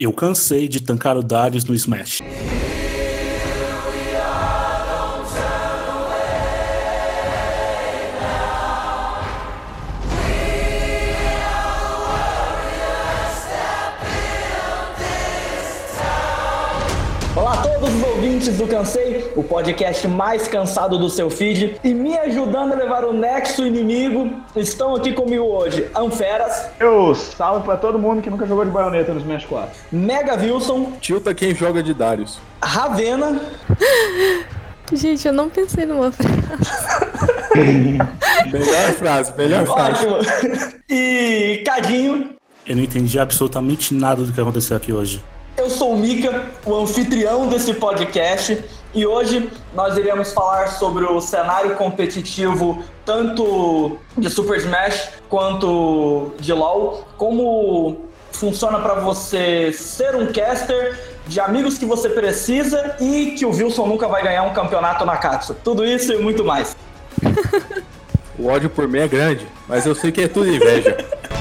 Eu cansei de tancar o Darius no Smash. Do Cansei, o podcast mais cansado do seu feed. E me ajudando a levar o nexo inimigo, estão aqui comigo hoje Anferas, Eu salve pra todo mundo que nunca jogou de baioneta nos Smash 4. Mega Wilson, Tilta quem joga de Darius. Ravena Gente, eu não pensei numa frase. Melhor frase, melhor frase. ótimo, e Cadinho. Eu não entendi absolutamente nada do que aconteceu aqui hoje. Eu sou o Mika, o anfitrião desse podcast, e hoje nós iremos falar sobre o cenário competitivo tanto de Super Smash quanto de LoL, como funciona para você ser um caster, de amigos que você precisa e que o Wilson nunca vai ganhar um campeonato na Katsu. Tudo isso e muito mais. O ódio por mim é grande, mas eu sei que é tudo inveja.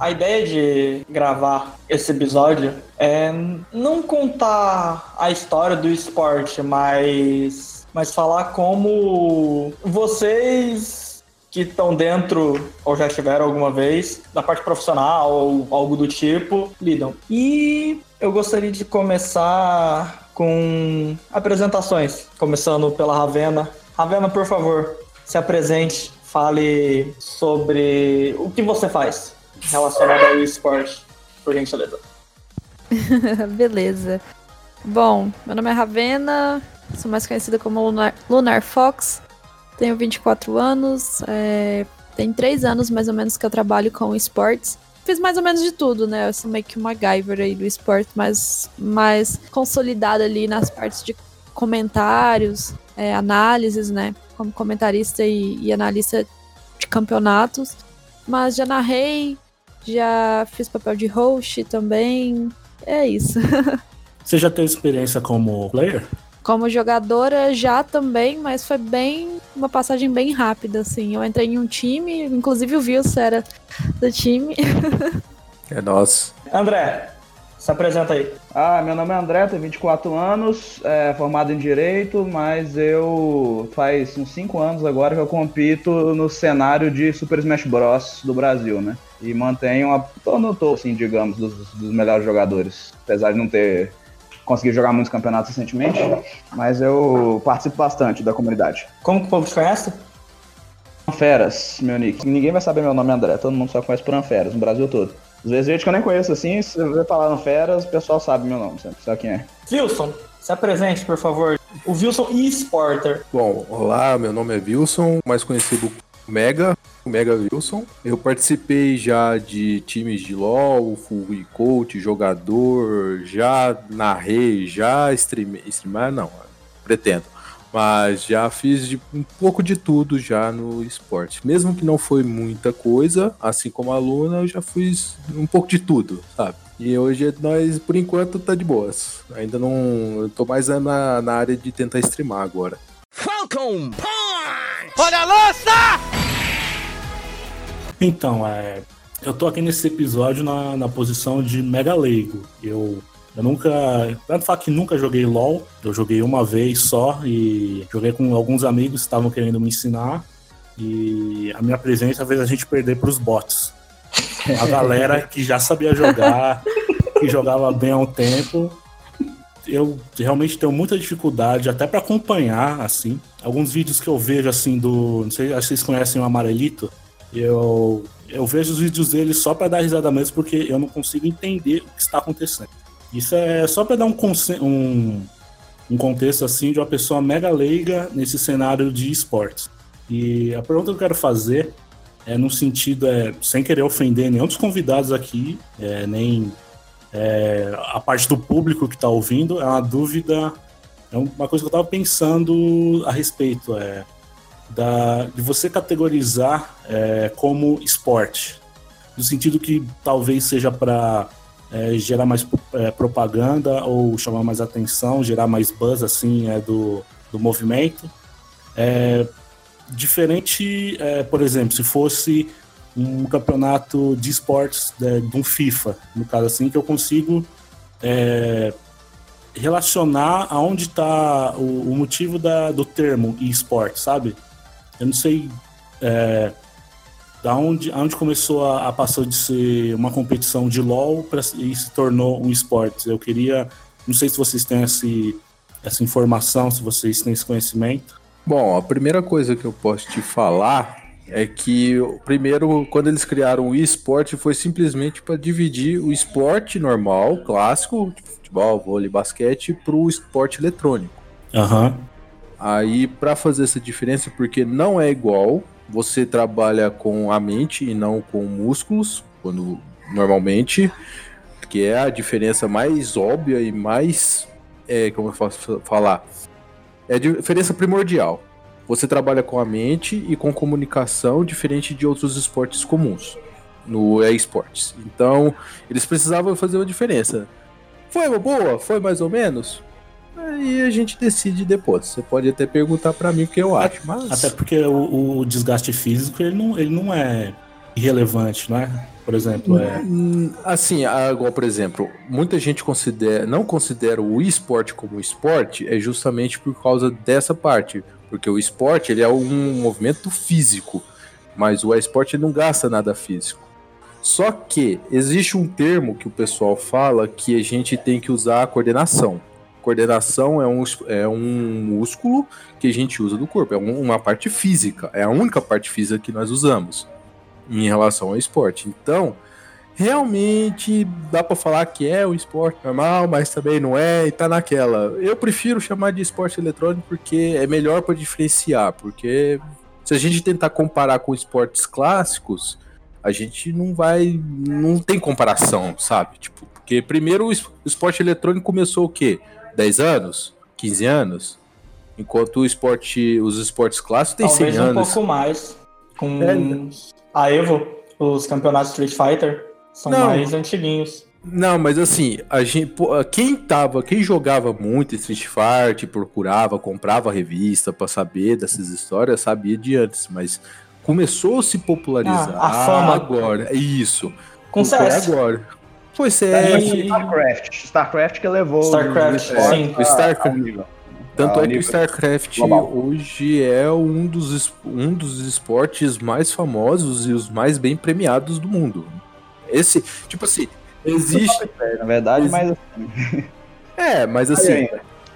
A ideia de gravar esse episódio é não contar a história do esporte, mas, mas falar como vocês que estão dentro ou já estiveram alguma vez da parte profissional ou algo do tipo lidam. E eu gostaria de começar com apresentações, começando pela Ravena. Ravena, por favor, se apresente, fale sobre o que você faz relacionado ao esporte, por gentileza. Beleza. Bom, meu nome é Ravena, sou mais conhecida como Lunar, Lunar Fox, tenho 24 anos, é, tem 3 anos mais ou menos que eu trabalho com esportes. Fiz mais ou menos de tudo, né? Eu sou meio que uma MacGyver aí do esporte, mas mais consolidada ali nas partes de comentários, é, análises, né? Como comentarista e, e analista de campeonatos. Mas já narrei, já fiz papel de host também. É isso. Você já teve experiência como player? Como jogadora já também, mas foi bem uma passagem bem rápida, assim. Eu entrei em um time, inclusive o Wilson era do time. É nosso. André, se apresenta aí. Ah, meu nome é André, tenho 24 anos, é, formado em Direito, mas eu faz uns 5 anos agora que eu compito no cenário de Super Smash Bros. do Brasil, né? E mantenho a. tô no topo, assim, digamos, dos, dos melhores jogadores. Apesar de não ter conseguido jogar muitos campeonatos recentemente, mas eu participo bastante da comunidade. Como que o povo te conhece? Anferas, meu nick. Ninguém vai saber meu nome é André, todo mundo só conhece por Anferas, no Brasil todo. Às vezes gente que eu nem conheço assim, se eu falar Anferas, o pessoal sabe meu nome, sempre sabe quem é. Wilson, se apresente, por favor. O Wilson e-sporter. Bom, olá, meu nome é Wilson, mais conhecido como Mega, Mega Wilson. Eu participei já de times de LoL, fui coach, jogador, já narrei, já streamei, streamar não, pretendo. Mas já fiz de, um pouco de tudo já no esporte. Mesmo que não foi muita coisa, assim como aluna, eu já fiz um pouco de tudo, sabe? E hoje nós, por enquanto, tá de boas. Ainda não. Eu tô mais na, na área de tentar streamar agora. Falcon Punch! Olha a lança! Então, é, eu tô aqui nesse episódio na, na posição de mega leigo. Eu, eu nunca. Tanto falar que nunca joguei LOL, eu joguei uma vez só e joguei com alguns amigos que estavam querendo me ensinar. E a minha presença fez a gente perder pros bots. A galera que já sabia jogar, que jogava bem há um tempo. Eu realmente tenho muita dificuldade até para acompanhar, assim. Alguns vídeos que eu vejo, assim, do. Não sei, que vocês conhecem o Amarelito. Eu, eu vejo os vídeos dele só para dar risada mesmo, porque eu não consigo entender o que está acontecendo. Isso é só para dar um, um, um contexto assim de uma pessoa mega leiga nesse cenário de esportes. E a pergunta que eu quero fazer é no sentido, é, sem querer ofender nenhum dos convidados aqui, é, nem é, a parte do público que está ouvindo, é uma dúvida, é uma coisa que eu estava pensando a respeito. É, da, de você categorizar é, como esporte, no sentido que talvez seja para é, gerar mais é, propaganda ou chamar mais atenção, gerar mais buzz assim é, do, do movimento, é, diferente, é, por exemplo, se fosse um campeonato de esportes de, de um FIFA, no caso assim, que eu consigo é, relacionar aonde está o, o, motivo da, do termo e-sport, sabe? Eu não sei é, da onde, onde começou a, a passar de ser uma competição de LoL pra, e se tornou um esporte. Eu queria, não sei se vocês têm esse, essa informação, se vocês têm esse conhecimento. Bom, a primeira coisa que eu posso te falar é que, primeiro, quando eles criaram o esporte, foi simplesmente para dividir o esporte normal, clássico, futebol, vôlei, basquete, para o esporte eletrônico. Aham. Uhum. Aí, para fazer essa diferença, porque não é igual, você trabalha com a mente e não com músculos, quando normalmente, que é a diferença mais óbvia e mais, é, como eu posso falar, é a diferença primordial. Você trabalha com a mente e com comunicação diferente de outros esportes comuns no esportes. Então, eles precisavam fazer uma diferença. Foi uma boa? Foi mais ou menos? Aí a gente decide depois. Você pode até perguntar para mim o que eu acho, mas... Até porque o, o, desgaste físico, ele não, ele não é irrelevante, não é? Por exemplo, é... Hum, assim, igual, por exemplo, muita gente considera, não considera o esporte como esporte, é justamente por causa dessa parte. Porque o esporte, ele é um movimento físico, mas o esporte não gasta nada físico. Só que existe um termo que o pessoal fala que a gente tem que usar a coordenação. Coordenação é um, é um músculo que a gente usa do corpo, é uma parte física, é a única parte física que nós usamos em relação ao esporte. Então, realmente dá para falar que é um esporte normal, mas também não é e tá naquela. Eu prefiro chamar de esporte eletrônico porque é melhor para diferenciar, porque se a gente tentar comparar com esportes clássicos, a gente não vai. Não tem comparação, sabe? Tipo, porque primeiro o esporte eletrônico começou o quê? 10 anos? 15 anos? Enquanto o esporte, os esportes clássicos têm Talvez 100 anos. Talvez um pouco mais. Com é. a Evo, os campeonatos Street Fighter são não, mais antiguinhos. Não, mas assim, a gente, quem tava, quem jogava muito Street Fighter, procurava, comprava revista para saber dessas histórias, sabia de antes, mas começou a se popularizar ah, a fama agora. Isso. Com Foi agora. Foi CS. StarCraft. StarCraft que levou StarCraft, o, sim. O StarCraft. Tanto é que o StarCraft global. hoje é um dos, um dos esportes mais famosos e os mais bem premiados do mundo. Esse, tipo assim, existe. Na verdade, mas. Assim. É, mas assim,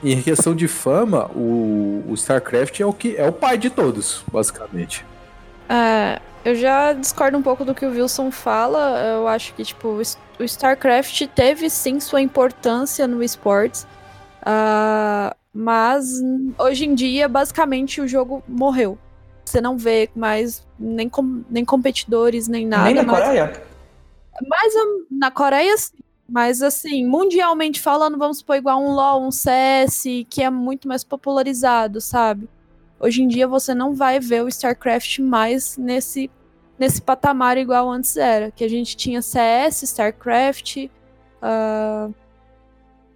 em questão de fama, o, o StarCraft é o que é o pai de todos, basicamente. É, eu já discordo um pouco do que o Wilson fala. Eu acho que, tipo, o StarCraft teve sim sua importância no esportes. Uh, mas hoje em dia, basicamente, o jogo morreu. Você não vê mais nem, com, nem competidores, nem nada. Nem na mas, Coreia? Mas na Coreia, sim. Mas assim, mundialmente falando, vamos supor igual um LoL, um CS, que é muito mais popularizado, sabe? Hoje em dia você não vai ver o StarCraft mais nesse, nesse patamar igual antes era. Que a gente tinha CS, StarCraft. Uh...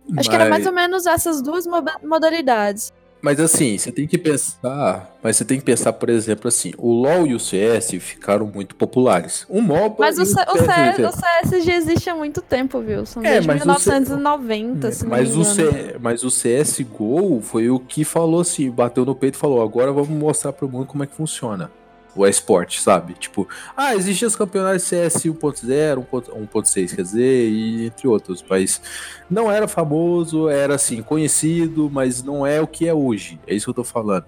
Acho Mas... que era mais ou menos essas duas modalidades. Mas assim, você tem que pensar. Mas você tem que pensar, por exemplo, assim, o LoL e o CS ficaram muito populares. O MOBA. Mas o, o, CS, o CS já existe há muito tempo, viu? São é, desde 1990, C... se mas o C... Mas o CSGO foi o que falou assim, bateu no peito e falou: agora vamos mostrar pro mundo como é que funciona o esporte, sabe? Tipo, ah, existem os campeonatos CS 1.0, 1.6, quer dizer, e entre outros, mas não era famoso, era assim, conhecido, mas não é o que é hoje. É isso que eu tô falando.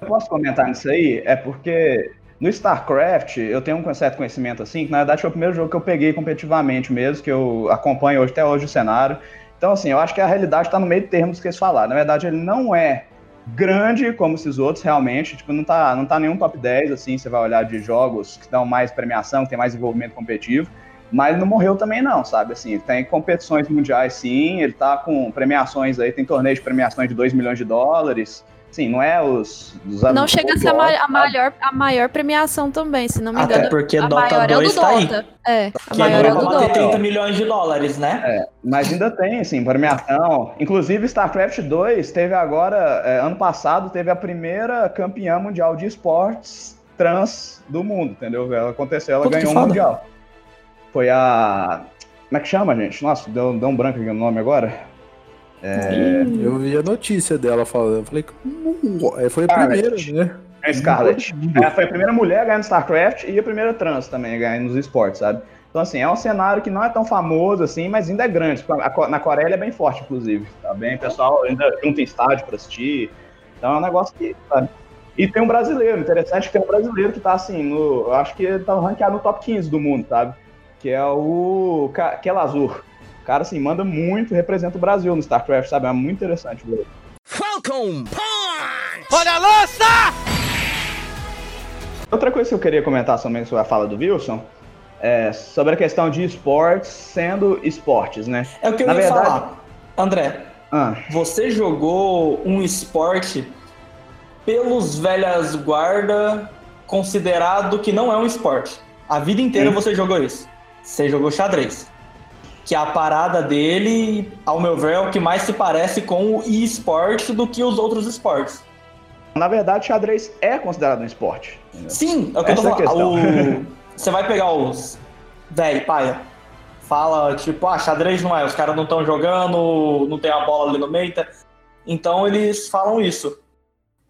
Eu posso comentar nisso aí? É porque no StarCraft eu tenho um certo conhecimento assim, que na verdade foi o primeiro jogo que eu peguei competitivamente mesmo, que eu acompanho hoje, até hoje o cenário. Então, assim, eu acho que a realidade está no meio termo do que eles falaram. Na verdade, ele não é grande como esses outros, realmente. Tipo, não tá, não tá nenhum top 10, assim, você vai olhar de jogos que dão mais premiação, que tem mais envolvimento competitivo. Mas não morreu também não, sabe? Assim, tem competições mundiais sim, ele tá com premiações aí, tem torneios de premiações de 2 milhões de dólares, Sim, não é os. os Não chega a ser a, maior, a maior premiação também, se não me Até engano. porque a Dota maior é o do 2 tá aí. Dota. É, a Que maior é o do Dota. 30 milhões de dólares, né? Mas ainda tem, assim, premiação. Inclusive, StarCraft 2 teve agora, é, ano passado, teve a primeira campeã mundial de esportes trans do mundo, entendeu? Ela aconteceu, ela Puta, que ganhou um foda. mundial. Foi a. Como é que chama, gente? Nossa, deu, deu um branco aqui no nome agora. Eu vi a notícia dela falando. Eu falei, "Uau", é, foi a Scarlett. primeira, né? É Scarlett. Ela foi a primeira mulher a ganhar no StarCraft e a primeira trans também a ganhar nos esportes, sabe? Então, assim, é um cenário que não é tão famoso assim, mas ainda é grande. Co- Na Coreia ele é bem forte, inclusive. Tá bem? O pessoal ainda junta em estádio pra assistir. Então é um negócio que. sabe? E tem um brasileiro, interessante que tem um brasileiro que tá assim, no, eu acho que ele tá ranqueado no top 15 do mundo, sabe? Que é o Ca- Kelazur. O cara, assim, manda muito, representa o Brasil no StarCraft, sabe? É muito interessante. o jogo. Falcon Punch! Olha a lança! Outra coisa que eu queria comentar também sobre a fala do Wilson é sobre a questão de esportes sendo esportes, né? É o que eu Na ia verdade- falar. André, Ah, você jogou um esporte pelos velhas guarda considerado que não é um esporte. A vida inteira Sim. você jogou isso. Você jogou xadrez. Que a parada dele, ao meu ver, é o que mais se parece com o e-sport do que os outros esportes. na verdade, xadrez é considerado um esporte. entendeu? Sim, é o que eu tô Essa é falando. O- Você vai pegar os. Véi, paia. Fala, tipo, ah, xadrez não é, os caras não estão jogando, não tem a bola ali no meio. tá? Então eles falam isso.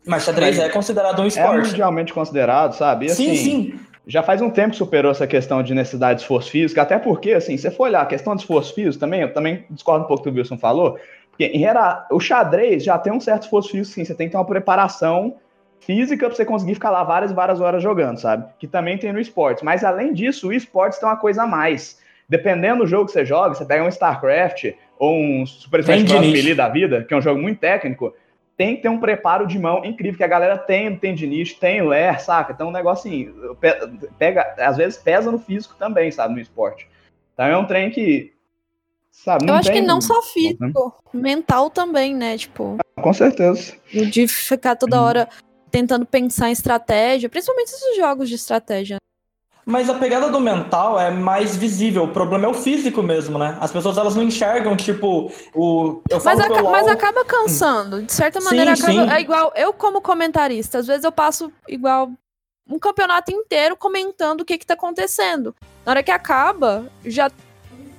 Mas xadrez Mas é considerado um É esporte. mundialmente considerado, sabe? E, sim, assim, sim. Já faz um tempo que superou essa questão de necessidade de esforço físico, até porque, assim, se você for olhar a questão de esforço físico também, eu também discordo um pouco do que o Wilson falou, porque em geral, o xadrez já tem um certo esforço físico, sim, você tem que ter uma preparação física para você conseguir ficar lá várias e várias horas jogando, sabe? Que também tem no esporte. Mas além disso, o esporte tem uma coisa a mais. Dependendo do jogo que você joga, você pega um StarCraft ou um Super Smash Bros. da vida, que é um jogo muito técnico, tem que ter um preparo de mão incrível, que a galera tem, de nicho, tem ler, saca? Então, um negócio assim, pe- pega, às vezes pesa no físico também, sabe, no esporte. Então é um trem que, sabe, Eu acho que não só físico, mental também, né? Tipo, Com certeza. de ficar toda hora tentando pensar em estratégia, principalmente esses jogos de estratégia. Mas a pegada do mental é mais visível. O problema é o físico mesmo, né? As pessoas elas não enxergam, tipo, o. Eu falo Mas, aca- LoL- mas acaba cansando. De certa Sim, maneira, acaba. sim. É igual eu, como comentarista. Às vezes eu passo igual um campeonato inteiro comentando o que, que tá acontecendo. Na hora que acaba, já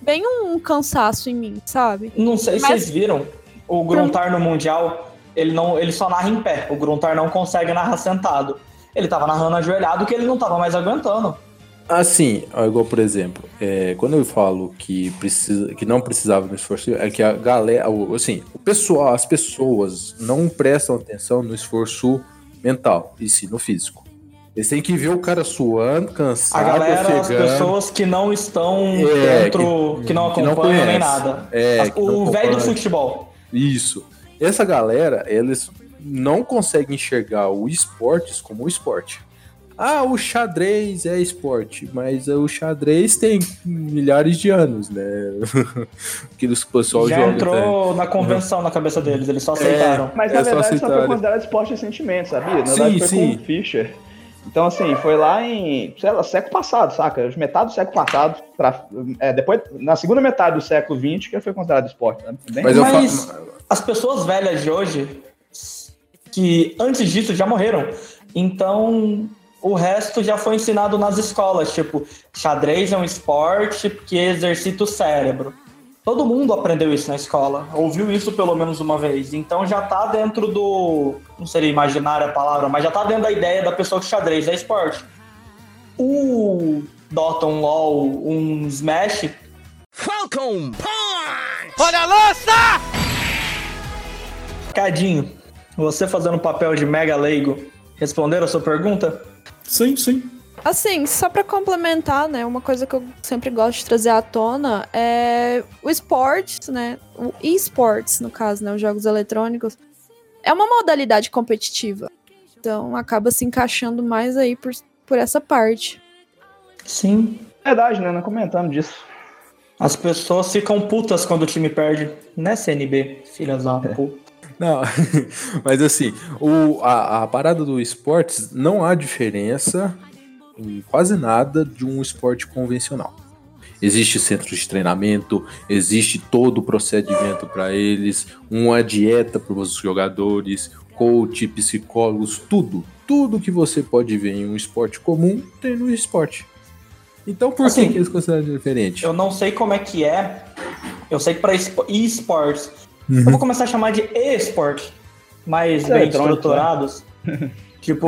vem um cansaço em mim, sabe? Não sei se Mas- vocês viram. O Gruntar no Mundial, ele, não, ele só narra em pé. O Gruntar não consegue narrar sentado. Ele tava narrando ajoelhado que ele não tava mais aguentando. Assim, igual por exemplo, é, quando eu falo que, precisa, que não precisava do esforço, é que a galera, assim, o pessoal, as pessoas não prestam atenção no esforço mental, e sim no físico. Eles têm que ver o cara suando, A cansado, galera, as ofegando. pessoas que não estão É, dentro, que, não que não acompanham nem conhece. nada. É, As- que não o velho do futebol. Isso. Essa galera, eles não conseguem enxergar o esportes como o esporte. Ah, o xadrez é esporte, mas o xadrez tem milhares de anos, né? que o pessoal Já joga. né? entrou na convenção na cabeça deles, eles só aceitaram. Mas É na só verdade isso não foi considerado esporte recentemente, sabia? Na Sim, verdade foi sim. com o Fischer. Então, assim, foi lá em, sei lá, século passado, saca? Metade do século passado, pra, é, depois, na segunda metade do século XX, que foi considerado esporte, né? Bem- Mas Mas as pessoas velhas de hoje, que antes disso já morreram, então o resto já foi ensinado nas escolas. Tipo, xadrez é um esporte que exercita o cérebro. Todo mundo aprendeu isso na escola, ouviu isso pelo menos uma vez. Então já tá dentro do. Não seria imaginária a palavra, mas já tá dentro da ideia da pessoa que xadrez é esporte. O Dota, um LOL, um Smash, Falcon Punch! Olha a lança! Cadinho, você fazendo papel de mega leigo, responderam a sua pergunta? Sim, sim. Assim, só pra complementar, né, uma coisa que eu sempre gosto de trazer à tona é o esportes, né, o esportes, no caso, né, os jogos eletrônicos, é uma modalidade competitiva. Então, acaba se encaixando mais aí por, por essa parte. Sim. Verdade, né? Não comentamos disso. As pessoas ficam putas quando o time perde, né, CNB? Filhas da puta. Não, mas assim, o, a, a parada do esportes não há diferença em quase nada de um esporte convencional. Existe centro de treinamento, existe todo o procedimento para eles, uma dieta para os jogadores, coach, psicólogos, tudo. Tudo que você pode ver em um esporte comum tem no esporte. Então por Assim, que eles consideram diferente? Eu não sei como é que é. Eu sei que para esportes. Uhum. Eu vou começar a chamar de e-sport. Mais Isso é bem eletrônico, estruturados. tipo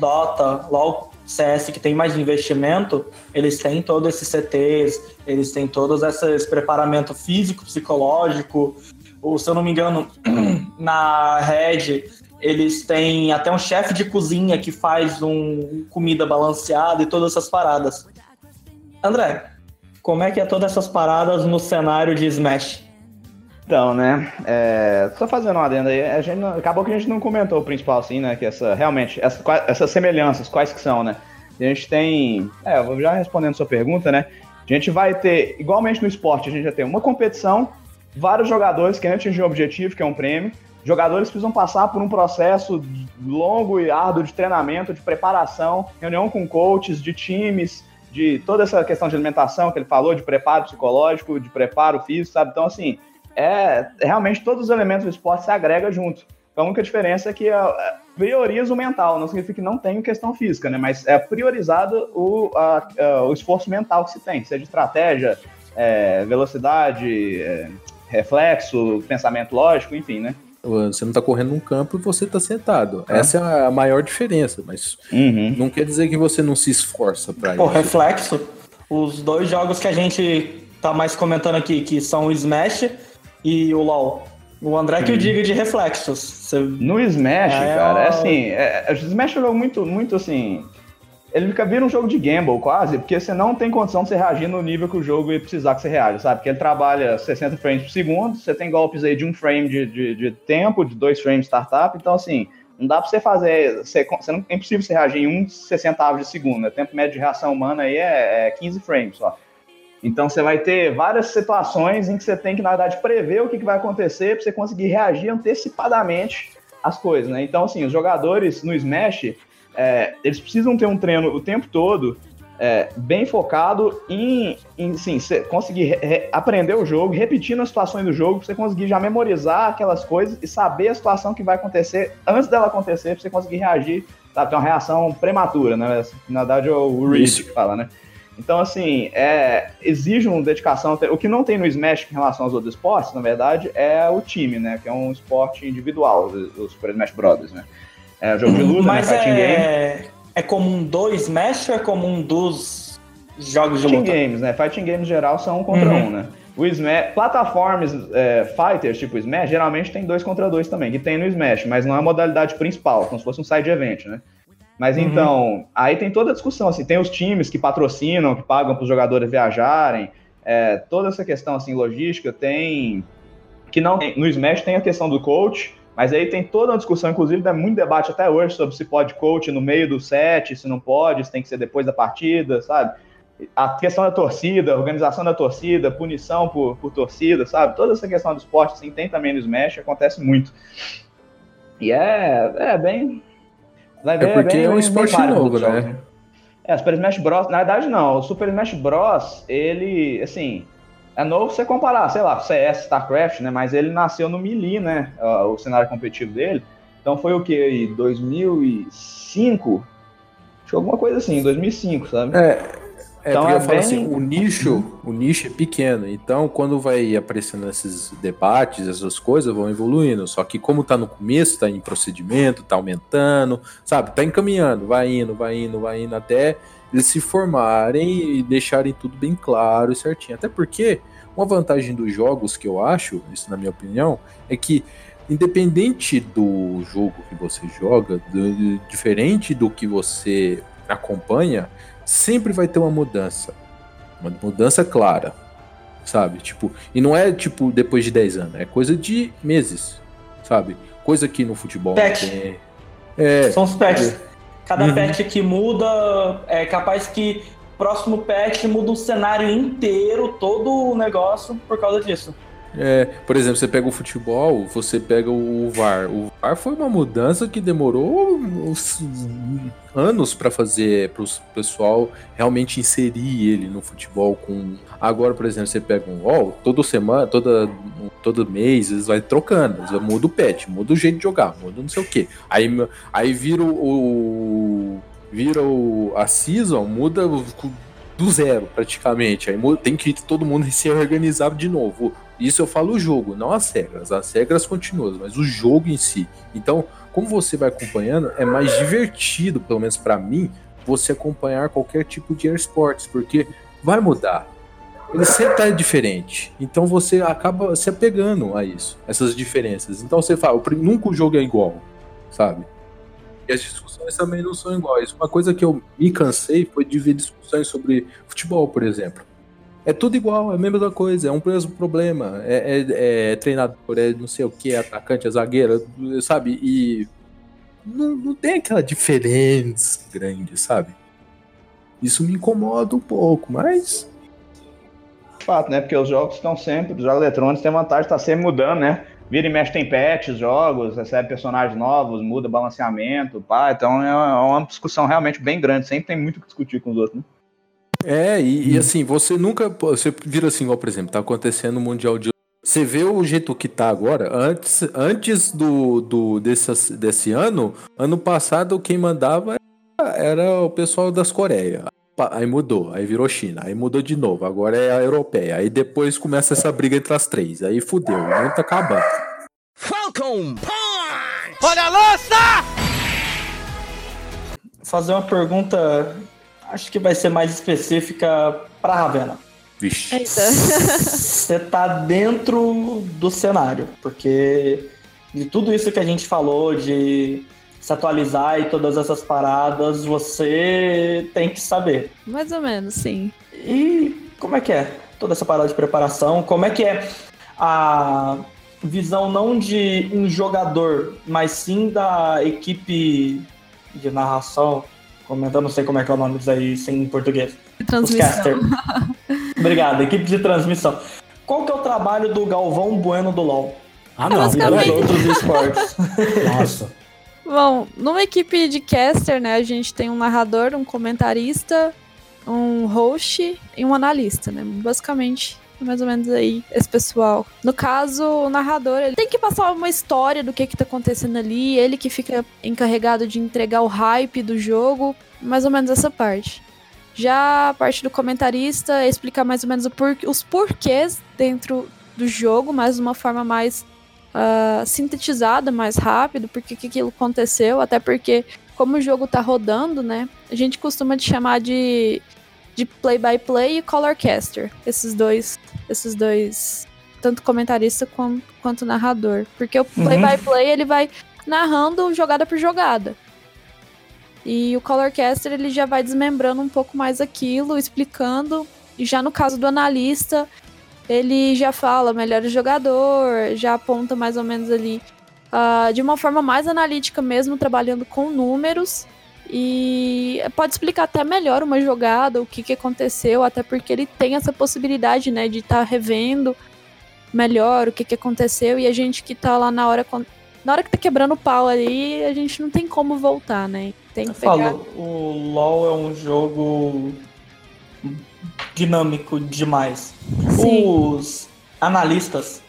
Dota, LoL, CS, que tem mais investimento. Eles têm todos esses CTs, eles têm todos esses preparamento físico, psicológico. Ou, se eu não me engano, na Red, eles têm até um chefe de cozinha que faz um comida balanceada e todas essas paradas. André, como é que é todas essas paradas no cenário de Smash? Então, né, é, só fazendo uma adenda aí, a gente acabou que a gente não comentou o principal, assim, né, que essa, realmente, essa- essas semelhanças, quais que são, né? A gente tem, é, eu vou já respondendo sua pergunta, né, a gente vai ter, igualmente no esporte, a gente vai ter uma competição, vários jogadores querendo atingir um objetivo, que é um prêmio, jogadores precisam passar por um processo longo e árduo de treinamento, de preparação, reunião com coaches, de times, de toda essa questão de alimentação que ele falou, de preparo psicológico, de preparo físico, sabe? Então, assim, é realmente todos os elementos do esporte se agregam junto. A única diferença é que é, é, prioriza o mental, não significa que não tem questão física, né? Mas é priorizado o, a- a- o esforço mental que se tem, seja estratégia, é, velocidade, é, reflexo, pensamento lógico, enfim, né? Você não tá correndo num campo e você tá sentado. Essa é a maior diferença, mas Uhum. não quer dizer que você não se esforça pra Pô, isso. reflexo. Os dois jogos que a gente tá mais comentando aqui, que são o Smash e o LoL. O André que o diga de reflexos. Você- No Smash, É, cara, é assim, é, o Smash é um jogo muito, muito assim. Ele fica vira um jogo de gamble quase, porque você não tem condição de você reagir no nível que o jogo ia precisar que você reaja, sabe? Porque ele trabalha 60 frames por segundo, você tem golpes aí de um frame de, de, de tempo, de dois frames de startup, então assim, não dá pra você fazer. Você, você não, é impossível você reagir em um 60 de segundo, né? O tempo médio de reação humana aí é, é 15 frames só. Então você vai ter várias situações em que você tem que, na verdade, prever o que, que vai acontecer para você conseguir reagir antecipadamente às coisas, né? Então, assim, os jogadores no Smash, é, eles precisam ter um treino o tempo todo é, bem focado em, em sim, conseguir re- re- aprender o jogo, repetindo as situações do jogo, pra você conseguir já memorizar aquelas coisas e saber a situação que vai acontecer antes dela acontecer, pra você conseguir reagir, sabe? Ter uma reação prematura, né? Na verdade, é o Reed que fala, né? Então, assim, é, exige uma dedicação. O que não tem no Smash em relação aos outros esportes, na verdade, é o time, né? Que é um esporte individual, o Super Smash Brothers, né? É um jogo de luta, Mas né? Fighting game. é, é comum do Smash ou é comum dos jogos de Fighting luta? games, né? Fighting games em geral são um contra Uhum. um, né? O Smash, plataformas é, fighters, tipo Smash, geralmente tem dois contra dois também, que tem no Smash, mas não é a modalidade principal, como se fosse um side event, né? Mas Uhum. então, aí tem toda a discussão, assim, tem os times que patrocinam, que pagam para os jogadores viajarem, é, toda essa questão, assim, logística, tem... Que não tem, no Smash tem a questão do coach, mas aí tem toda uma discussão, inclusive, dá muito debate até hoje sobre se pode coach no meio do set, se não pode, se tem que ser depois da partida, sabe? a questão da torcida, organização da torcida, punição por, por torcida, sabe? Toda essa questão do esporte, assim, tem também no Smash, acontece muito. E é, é bem... Vai ver, porque bem, é um esporte novo, né? É, Super Smash Bros. Na verdade, não. O Super Smash Bros. Ele, assim, é novo você comparar, sei lá, CS, StarCraft, né? Mas ele nasceu no Melee, né? O cenário competitivo dele. Então foi o que? 2005? Acho que alguma coisa assim, 2005, sabe? É, é Então porque é eu falo bem- assim, o nicho, o nicho é pequeno, então quando vai aparecendo esses debates, essas coisas vão evoluindo, só que como tá no começo, tá em procedimento, tá aumentando, sabe, tá encaminhando, vai indo, vai indo, vai indo até eles se formarem e deixarem tudo bem claro e certinho. Até porque uma vantagem dos jogos que eu acho, isso na minha opinião, é que independente do jogo que você joga, do- diferente do que você acompanha, sempre vai ter uma mudança. Uma mudança clara, sabe? Tipo, e não é tipo depois de 10 anos, é coisa de meses, sabe? Coisa que no futebol Patch. tem. É, São os patches. Cada Uhum. patch que muda, é capaz que próximo patch muda o cenário inteiro, todo o negócio por causa disso. É, por exemplo, você pega o futebol, você pega o VAR. O VAR foi uma mudança que demorou anos para fazer, para o pessoal realmente inserir ele no futebol. Com agora, por exemplo, você pega um LoL, toda semana, toda todo mês eles vai trocando, eles muda o patch, muda o jeito de jogar, muda não sei o que. Aí, aí vira o, vira o a season, muda do zero praticamente. Aí tem que todo mundo se organizar de novo. Isso eu falo o jogo, não as regras. As regras continuam, mas o jogo em si. Então, como você vai acompanhando, é mais divertido, pelo menos para mim, você acompanhar qualquer tipo de esportes, porque vai mudar. Ele sempre tá diferente. Então você acaba se apegando a isso, essas diferenças. Então você fala, nunca o jogo é igual, sabe? As discussões também não são iguais. Uma coisa que eu me cansei foi de ver discussões sobre futebol, por exemplo. É tudo igual, é a mesma coisa, é um mesmo problema. É, é, é treinador, é não sei o que, é atacante, é zagueiro, sabe? E não, não tem aquela diferença grande, sabe? Isso me incomoda um pouco, mas. Fato, né? Porque os jogos estão sempre, os eletrônicos têm vantagem de estar tá sempre mudando, né? Vira e mexe tem patches, jogos, recebe personagens novos, muda balanceamento, pá. Então é uma discussão realmente bem grande, sempre tem muito o que discutir com os outros, né? É, e, e, assim, você nunca. Você vira assim, igual, por exemplo, tá acontecendo o Mundial de. Você vê o jeito que tá agora. Antes, antes do, do desse, desse ano, ano passado, quem mandava era, era o pessoal das Coreias. Aí mudou, aí virou China, aí mudou de novo, agora é a europeia. Aí depois começa essa briga entre as três. Aí fudeu, o mundo tá acabando. Falcon Punch! Olha a lança! Fazer uma pergunta acho que vai ser mais específica para Ravena. Vixe. Você tá dentro do cenário, porque de tudo isso que a gente falou, de se atualizar e todas essas paradas, você tem que saber. Mais ou menos, sim. E como é que é toda essa parada de preparação? Como é que é a visão não de um jogador, mas sim da equipe de narração, comentando, não sei como é que é o nome disso aí em português. Transmissão. Obrigado, equipe de transmissão. Qual que é o trabalho do Galvão Bueno do LoL? Ah, não, é outros esportes. Nossa. Bom, numa equipe de caster, né, a gente tem um narrador, um comentarista, um host e um analista, né? Basicamente, mais ou menos aí esse pessoal. No caso, o narrador, ele tem que passar uma história do que que tá acontecendo ali, ele que fica encarregado de entregar o hype do jogo, mais ou menos essa parte. Já a parte do comentarista é explicar mais ou menos por, os porquês dentro do jogo, mas de uma forma mais uh, sintetizada, mais rápido, porque que aquilo aconteceu, até porque como o jogo tá rodando, né, a gente costuma de chamar de de play-by-play e colorcaster. Esses dois, esses dois, tanto comentarista quanto, quanto narrador, porque o play-by-play uhum. ele vai narrando jogada por jogada. E o colorcaster ele já vai desmembrando um pouco mais aquilo, explicando. E já no caso do analista, ele já fala melhor o jogador, já aponta mais ou menos ali uh, de uma forma mais analítica mesmo, trabalhando com números. E pode explicar até melhor uma jogada, o que, que aconteceu, até porque ele tem essa possibilidade, né, de estar tá revendo melhor o que, que aconteceu. E a gente que tá lá na hora na hora que tá quebrando o pau ali, a gente não tem como voltar, né? Tem que pegar... Falo, o LoL é um jogo dinâmico demais. Sim. Os analistas,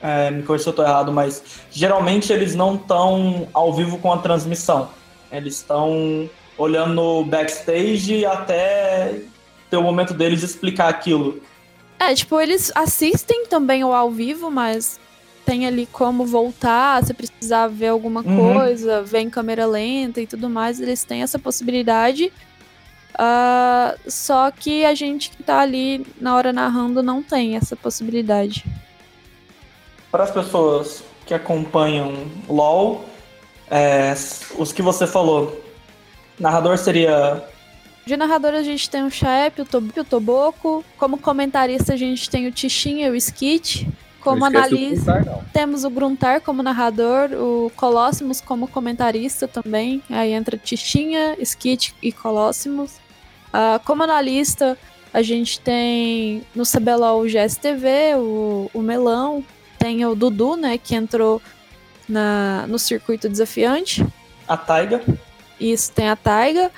é, me corrija se eu tô errado, mas geralmente eles não estão ao vivo com a transmissão. Eles estão olhando no backstage até ter o momento deles explicar aquilo. É, tipo, eles assistem também o ao vivo, mas tem ali como voltar, se precisar ver alguma uhum. coisa, ver em câmera lenta e tudo mais, eles têm essa possibilidade. Uh, só que a gente que tá ali na hora narrando não tem essa possibilidade. Para as pessoas que acompanham LoL, é, os que você falou. Narrador seria. De narrador a gente tem o Chaep, o, Tob o Toboco. Como comentarista a gente tem o Tichinha e o Skit. Como analista, temos o Gruntar como narrador, o Colossimos como comentarista também. Aí entra Tichinha, Skit e Colossimos. Uh, como analista, A gente tem no CBLOL o GSTV, o, o Melão, tem o Dudu, né, que entrou na, no circuito desafiante. A Taiga. Isso, tem a Taiga.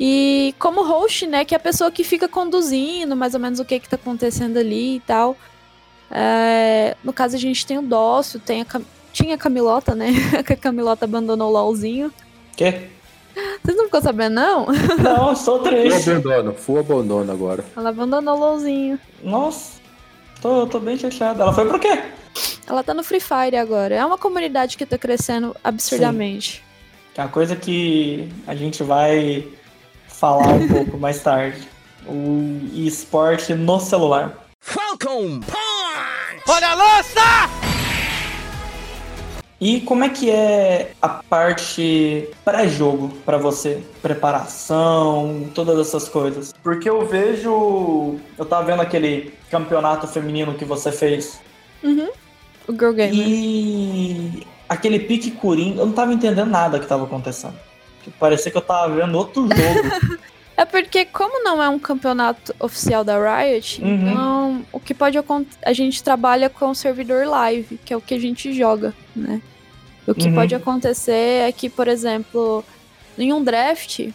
E como host, né, que é a pessoa que fica conduzindo mais ou menos o que que tá acontecendo ali e tal. É, no caso, a gente tem o Dócio, tem a, Cam- tinha a Camilota, né, que a Camilota abandonou o LOLzinho. Quê? Vocês não ficou sabendo, não? Não, estou Full triste. abandono, full abandono agora. Ela abandonou o LOLzinho. Nossa, tô, tô bem chateado. Ela foi pro quê? Ela tá no Free Fire agora. É uma comunidade que tá crescendo absurdamente. Que é uma coisa que a gente vai falar um pouco mais tarde. O esporte no celular. Falcon Punch! Olha a lança! E como é que é a parte pré-jogo pra você? Preparação, todas essas coisas. Porque eu vejo. Eu tava vendo aquele campeonato feminino que você fez. Uhum. O Girl Gamer. E aquele pique Coringa, eu não tava entendendo nada que tava acontecendo. Parecia que eu tava vendo outro jogo. É porque, como não é um campeonato oficial da Riot, Uhum. então o que pode acontecer. A gente trabalha com o servidor live, que é o que a gente joga, né? O que Uhum. pode acontecer é que, por exemplo, em um draft,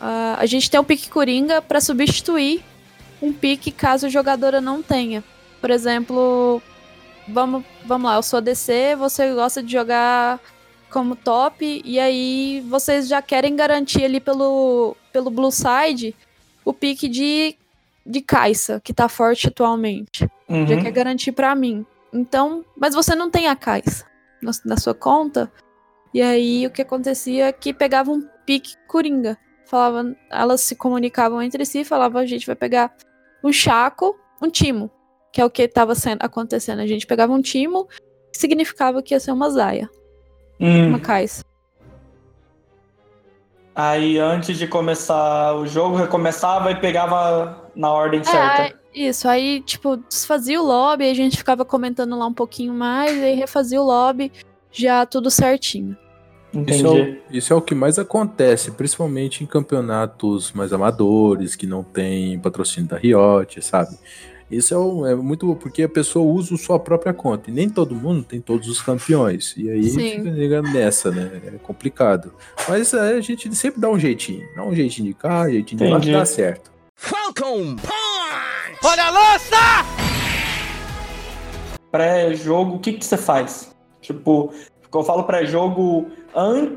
ah, a gente tem o pique Coringa para substituir um pique caso a jogadora não tenha. Por exemplo, vamos, vamos lá, eu sou ADC, você gosta de jogar como top, e aí vocês já querem garantir ali pelo, pelo Blue Side o pique de, de Kai'Sa, que tá forte atualmente. Já Uhum. quer garantir pra mim. Então, mas você não tem a Kai'Sa na, na sua conta, e aí o que acontecia é que pegava um pique Coringa. Falava, elas se comunicavam entre si, falavam, a gente vai pegar um Chaco, um Timo, que é o que estava acontecendo. A gente pegava um Timo, que significava que ia ser uma Zaya, Hum. uma Kai'Sa. Aí antes de começar o jogo, recomeçava e pegava na ordem certa. É, isso, aí, tipo, desfazia o lobby, aí a gente ficava comentando lá um pouquinho mais, aí refazia o lobby, já tudo certinho. Entendi. Isso é, o, isso é o que mais acontece, principalmente em campeonatos mais amadores, que não tem patrocínio da Riot, sabe? Isso é, o- é muito porque a pessoa usa sua própria conta. E nem todo mundo tem todos os campeões. E aí Sim. fica ligando nessa, né? É complicado. Mas é, a gente sempre dá um jeitinho. Dá um jeitinho de cá, um jeitinho de lá, que Entendi. dá certo. Falcon Punch! Olha a lança! Pré-jogo, o que, que você faz? Tipo, eu falo pré-jogo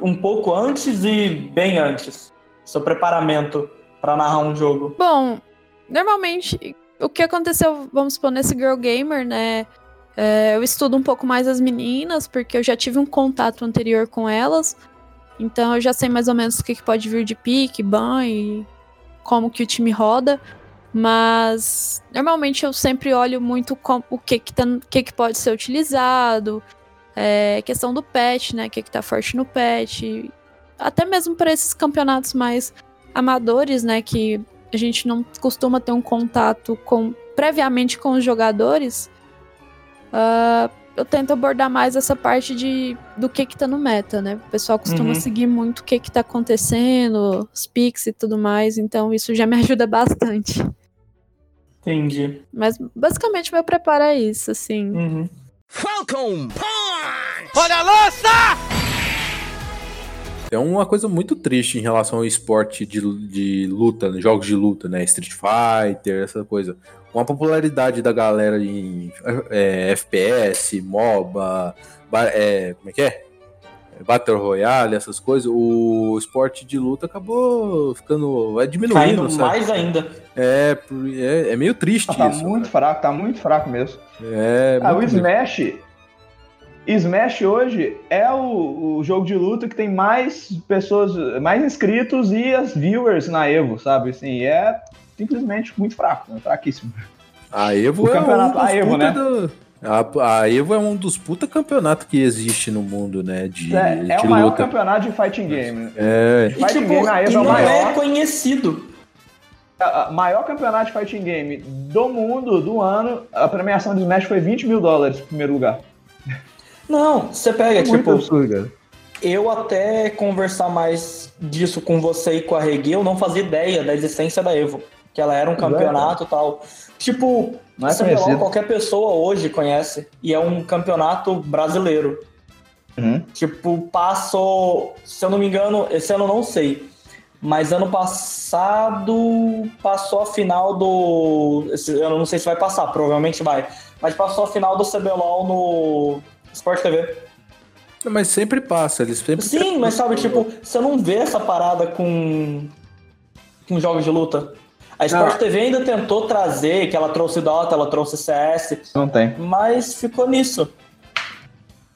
um pouco antes e bem antes. Seu preparamento pra narrar um jogo. Bom, normalmente, o que aconteceu, vamos supor, nesse Girl Gamer, né? é, eu estudo um pouco mais as meninas, porque eu já tive um contato anterior com elas. Então eu já sei mais ou menos o que, que pode vir de pique, ban e como que o time roda. Mas normalmente eu sempre olho muito com, o que que, tá, que que pode ser utilizado, é, questão do patch, né? O que que tá forte no patch. Até mesmo para esses campeonatos mais amadores, né? Que a gente não costuma ter um contato com previamente com os jogadores. ah, eu tento abordar mais essa parte de do que que tá no meta, né? O pessoal costuma Uhum. seguir muito o que que tá acontecendo, os picks e tudo mais, então isso já me ajuda bastante. Entendi. Mas basicamente meu preparo é isso, assim. Uhum. Falcon Punch! Olha a lança! É uma coisa muito triste em relação ao esporte de, de luta, né, jogos de luta, né? Street Fighter, essa coisa. Com a popularidade da galera em é, FPS, MOBA, ba- é, como é que é? Battle Royale, essas coisas, o esporte de luta acabou ficando. Vai diminuindo, Caindo sabe? mais ainda. É, é, é meio triste Ah, tá isso. muito fraco, tá muito fraco mesmo. É, Ah, o muito Smash. Smash hoje é o, o jogo de luta que tem mais pessoas, mais inscritos e as viewers na Evo, sabe? Assim, é simplesmente muito fraco, né? fraquíssimo. A Evo O é campeonato- um dos a Evo, puta né? do- a, a Evo é um dos puta campeonatos que existe no mundo, né? De, É, é de o maior luta. campeonato de fighting game. É, E, Fighting tipo, game na e Evo é o não é maior. conhecido. A- a maior campeonato de fighting game do mundo, do ano, a premiação de Smash foi 20 mil dólares em primeiro lugar. Não, você pega, É tipo, absurdo, eu até conversar mais disso com você e com a Regui, eu não fazia ideia da existência da Evo. que ela era um campeonato e tal. Tipo, Não é CBLOL qualquer pessoa hoje conhece. E é um campeonato brasileiro. Uhum. Tipo, passou, se eu não me engano, esse ano eu não sei. Mas ano passado passou a final do. Eu não sei se vai passar, provavelmente vai. Mas passou a final do CBLOL no Sport TV. Mas sempre passa, eles sempre. Sim, mas sabe, tipo, você não vê essa parada com, com jogos de luta. A Sport Não. TV ainda tentou trazer, que ela trouxe Dota, ela trouxe CS, Não tem. mas ficou nisso.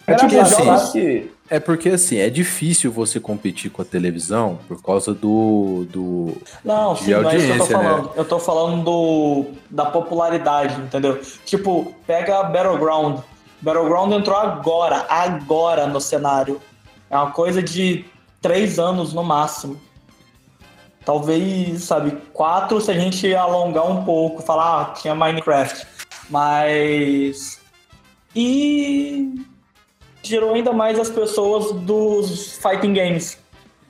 É tipo Engraçado, assim, que É porque assim, é difícil você competir com a televisão por causa do. do... Não, sim, não é isso que eu tô né? falando. Eu tô falando do, da popularidade, entendeu? Tipo, pega Battleground. Battleground entrou agora, agora no cenário. É uma coisa de três anos no máximo. Talvez, sabe, quatro se a gente alongar um pouco, falar, ah, tinha Minecraft. Mas. E. Gerou ainda mais as pessoas dos fighting games.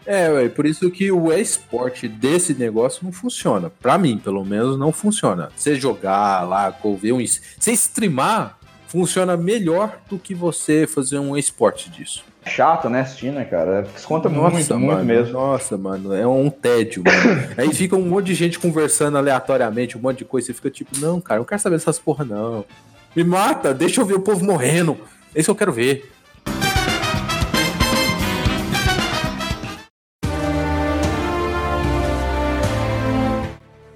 É, ué, por isso que o esporte desse negócio não funciona. Pra mim, pelo menos, não funciona. Você jogar lá, ver um. Você streamar funciona melhor do que você fazer um esporte disso. é chato, né, assistir, né, cara? Desconta muito, muito mano, mesmo. Nossa, mano, é um tédio, mano. Aí fica um monte de gente conversando aleatoriamente, um monte de coisa. Você fica tipo, não, cara, eu não quero saber dessas porra, não. Me mata, deixa eu ver o povo morrendo. Esse eu quero ver.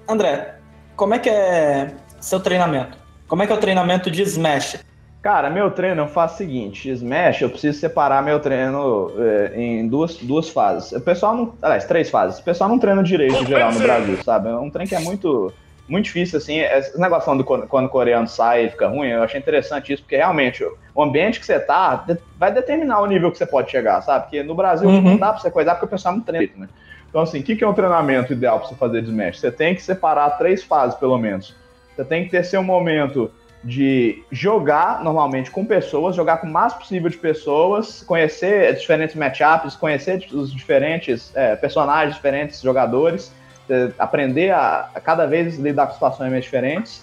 André, como é que é seu treinamento? Como é que é o treinamento de Smash? Cara, meu treino eu faço o seguinte: Smash, eu preciso separar meu treino é, em duas, duas fases. O pessoal não. Aliás, três fases. O pessoal não treina direito em geral no Brasil, sabe? É um treino que é muito. Muito difícil, assim, esse negócio falando do quando, quando o coreano sai e fica ruim, eu achei interessante isso, porque realmente o ambiente que você tá vai determinar o nível que você pode chegar, sabe? Porque no Brasil Uhum. não dá pra você coisar porque o pessoal não treina, né? Então, assim, o que, que é um treinamento ideal pra você fazer de Smash? Você tem que separar três fases, pelo menos. Você tem que ter seu momento de jogar normalmente com pessoas, jogar com o mais possível de pessoas, conhecer diferentes matchups, conhecer os diferentes é, personagens, diferentes jogadores, é, aprender a, a cada vez lidar com situações mais diferentes.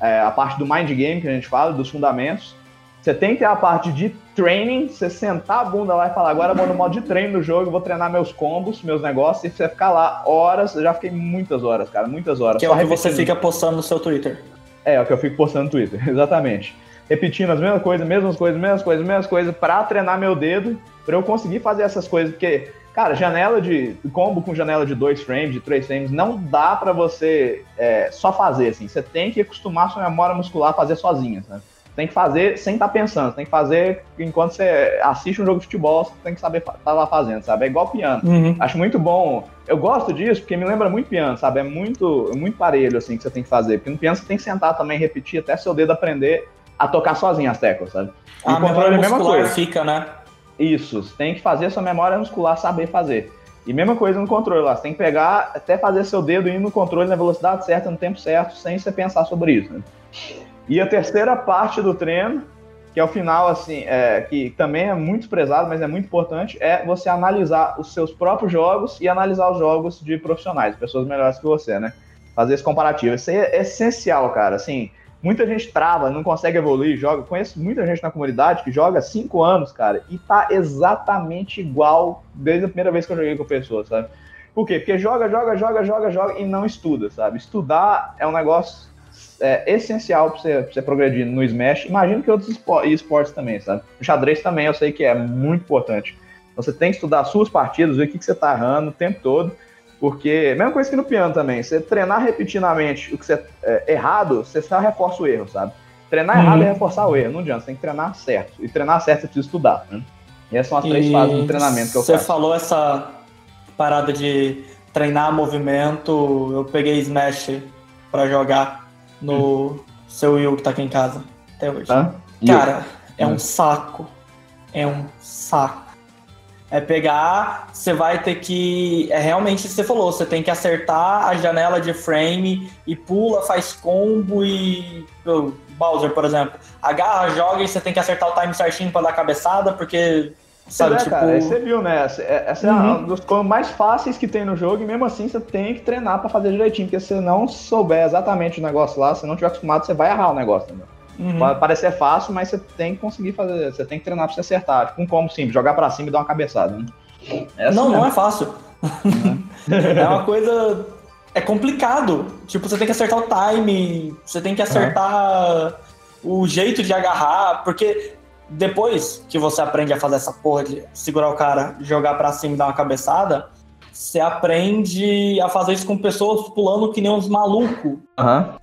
É, a parte do mind game que a gente fala, dos fundamentos. Você tem que ter a parte de training, você sentar a bunda lá e falar, agora eu vou no modo de treino do jogo, eu vou treinar meus combos, meus negócios, e você ficar lá horas, eu já fiquei muitas horas, cara, muitas horas. Que é o que você fica postando no seu Twitter. É, é o que eu fico postando no Twitter, exatamente. Repetindo as mesmas coisas, mesmas coisas, mesmas coisas, mesmas coisas, pra treinar meu dedo, pra eu conseguir fazer essas coisas, porque, cara, janela de. combo com janela de dois frames, de três frames, não dá pra você é, só fazer, assim. Você tem que acostumar sua memória muscular a fazer sozinha, sabe? Tem que fazer sem estar pensando, tem que fazer enquanto você assiste um jogo de futebol, você tem que saber estar tá lá fazendo, sabe? É igual piano. Acho muito bom. Eu gosto disso porque me lembra muito piano, sabe? É muito, muito parelho, assim, que você tem que fazer. Porque no piano você tem que sentar também, repetir até seu dedo aprender a tocar sozinho as teclas, sabe? E A o controle é a mesma muscular coisa. fica, né? Isso, você tem que fazer sua memória muscular saber fazer. E mesma coisa no controle lá, você tem que pegar, até fazer seu dedo ir no controle na velocidade certa, no tempo certo, sem você pensar sobre isso. Né? E a terceira parte do treino, que é o final, assim, é, que também é muito prezado, mas é muito importante, é você analisar os seus próprios jogos e analisar os jogos de profissionais, pessoas melhores que você, né? Fazer esse comparativo. Isso é essencial, cara. Assim, muita gente trava, não consegue evoluir, joga. Conheço muita gente na comunidade que joga cinco anos, cara, e tá exatamente igual desde a primeira vez que eu joguei com pessoas, sabe? Por quê? Porque joga, joga, joga, joga, joga e não estuda, sabe? Estudar é um negócio é, essencial pra você, pra você progredir no Smash. Imagino que outros espo- esportes também, sabe? O xadrez também eu sei que é muito importante. Você tem que estudar as suas partidas, ver o que, que você tá errando o tempo todo. Porque, mesma coisa que no piano também, você treinar repetidamente o que você é errado, você só reforça o erro, sabe? Treinar Uhum. errado é reforçar o erro, não adianta, você tem que treinar certo. E treinar certo você precisa estudar, né? E essas são as três E fases do treinamento que eu Você faço. falou essa parada de treinar movimento. Eu peguei Smash pra jogar no seu Will que tá aqui em casa até hoje. Cara, é Hum. um saco. É um saco. É pegar, você vai ter que. É realmente você falou, você tem que acertar a janela de frame e pula, faz combo e. Bowser, por exemplo. Agarra, joga e você tem que acertar o time certinho pra dar cabeçada, porque Sabe, é, tipo. cara, aí você viu, né? Essa, essa é Uhum. uma das coisas mais fáceis que tem no jogo e mesmo assim você tem que treinar pra fazer direitinho, porque se você não souber exatamente o negócio lá, se não tiver acostumado, você vai errar o negócio, entendeu? uhum. Pode parecer fácil, mas você tem que conseguir fazer, você tem que treinar pra você acertar. Tipo um combo simples, jogar pra cima e dar uma cabeçada, né? É assim não, não é fácil. é uma coisa. É complicado. Tipo, você tem que acertar o time, você tem que acertar o jeito de agarrar, porque depois que você aprende a fazer essa porra de segurar o cara, jogar pra cima e dar uma cabeçada, você aprende a fazer isso com pessoas pulando que nem uns malucos.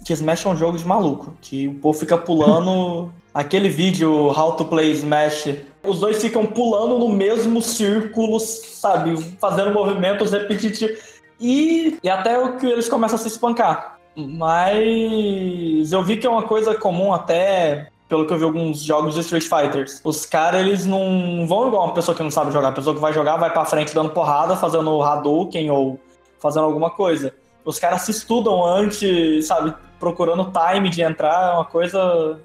Que Smash é um jogo de maluco. Que o povo fica pulando. Aquele vídeo, How to Play Smash. Os dois ficam pulando no mesmo círculo, sabe? Fazendo movimentos repetitivos. E, e até o que eles começam a se espancar. Mas eu vi que é uma coisa comum até. Pelo que eu vi alguns jogos de Street Fighters. Os caras, eles não vão igual uma pessoa que não sabe jogar. A pessoa que vai jogar vai pra frente dando porrada, fazendo Hadouken ou fazendo alguma coisa. Os caras se estudam antes, sabe? Procurando time de entrar, é uma coisa.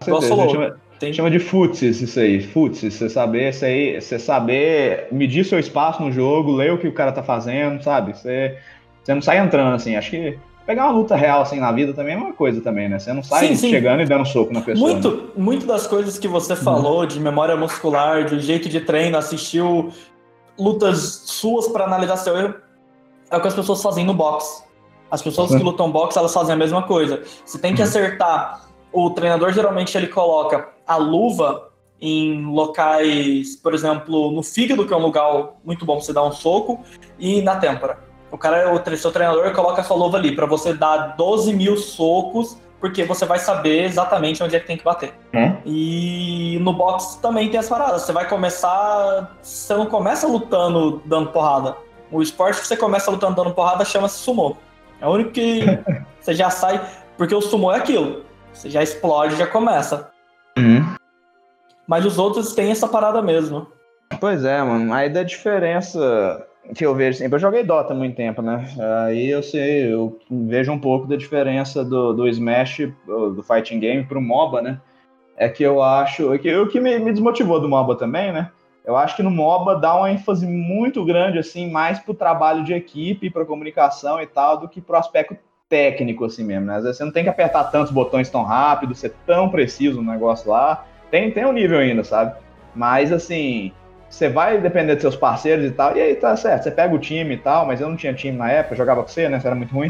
Falou. chama, Tem... chama de futsis isso aí, futsis, você saber isso aí, você saber medir seu espaço no jogo, ler o que o cara tá fazendo, sabe? Você, você não sai entrando assim, acho que pegar uma luta real assim na vida também é uma coisa também, né? Você não sai Sim, sim. chegando e dando soco na pessoa. né? Muito, muito das coisas que você falou de memória muscular, de jeito de treino, assistiu lutas suas pra analisar seu erro, é o que as pessoas fazem no boxe. As pessoas que Sim. lutam boxe, elas fazem a mesma coisa. Você tem que acertar. O treinador geralmente ele coloca a luva em locais, por exemplo, no fígado, que é um lugar muito bom pra você dar um soco, e na têmpora. O cara, o seu treinador coloca a sua luva ali pra você dar 12 mil socos, porque você vai saber exatamente onde é que tem que bater. Hum? E no boxe também tem as paradas. Você vai começar. Você não começa lutando dando porrada. O esporte que você começa lutando dando porrada chama-se sumô. É o único que você já sai. Porque o sumô é aquilo. Você já explode já começa. Uhum. Mas os outros têm essa parada mesmo. Pois é, mano. Aí da diferença que eu vejo sempre, eu joguei Dota há muito tempo, né? Aí eu sei, eu vejo um pouco da diferença do, do Smash, do fighting game pro MOBA, né? É que eu acho, é que o que me, me desmotivou do MOBA também, né? Eu acho que no MOBA dá uma ênfase muito grande, assim, mais pro trabalho de equipe, pra comunicação e tal, do que pro aspecto técnico, assim mesmo, né? Às vezes você não tem que apertar tantos botões tão rápido, ser tão preciso no negócio lá. Tem, tem um nível ainda, sabe? Mas, assim, você vai depender dos seus parceiros e tal, e aí tá certo, você pega o time e tal, mas eu não tinha time na época, eu jogava com você, né? Você era muito ruim.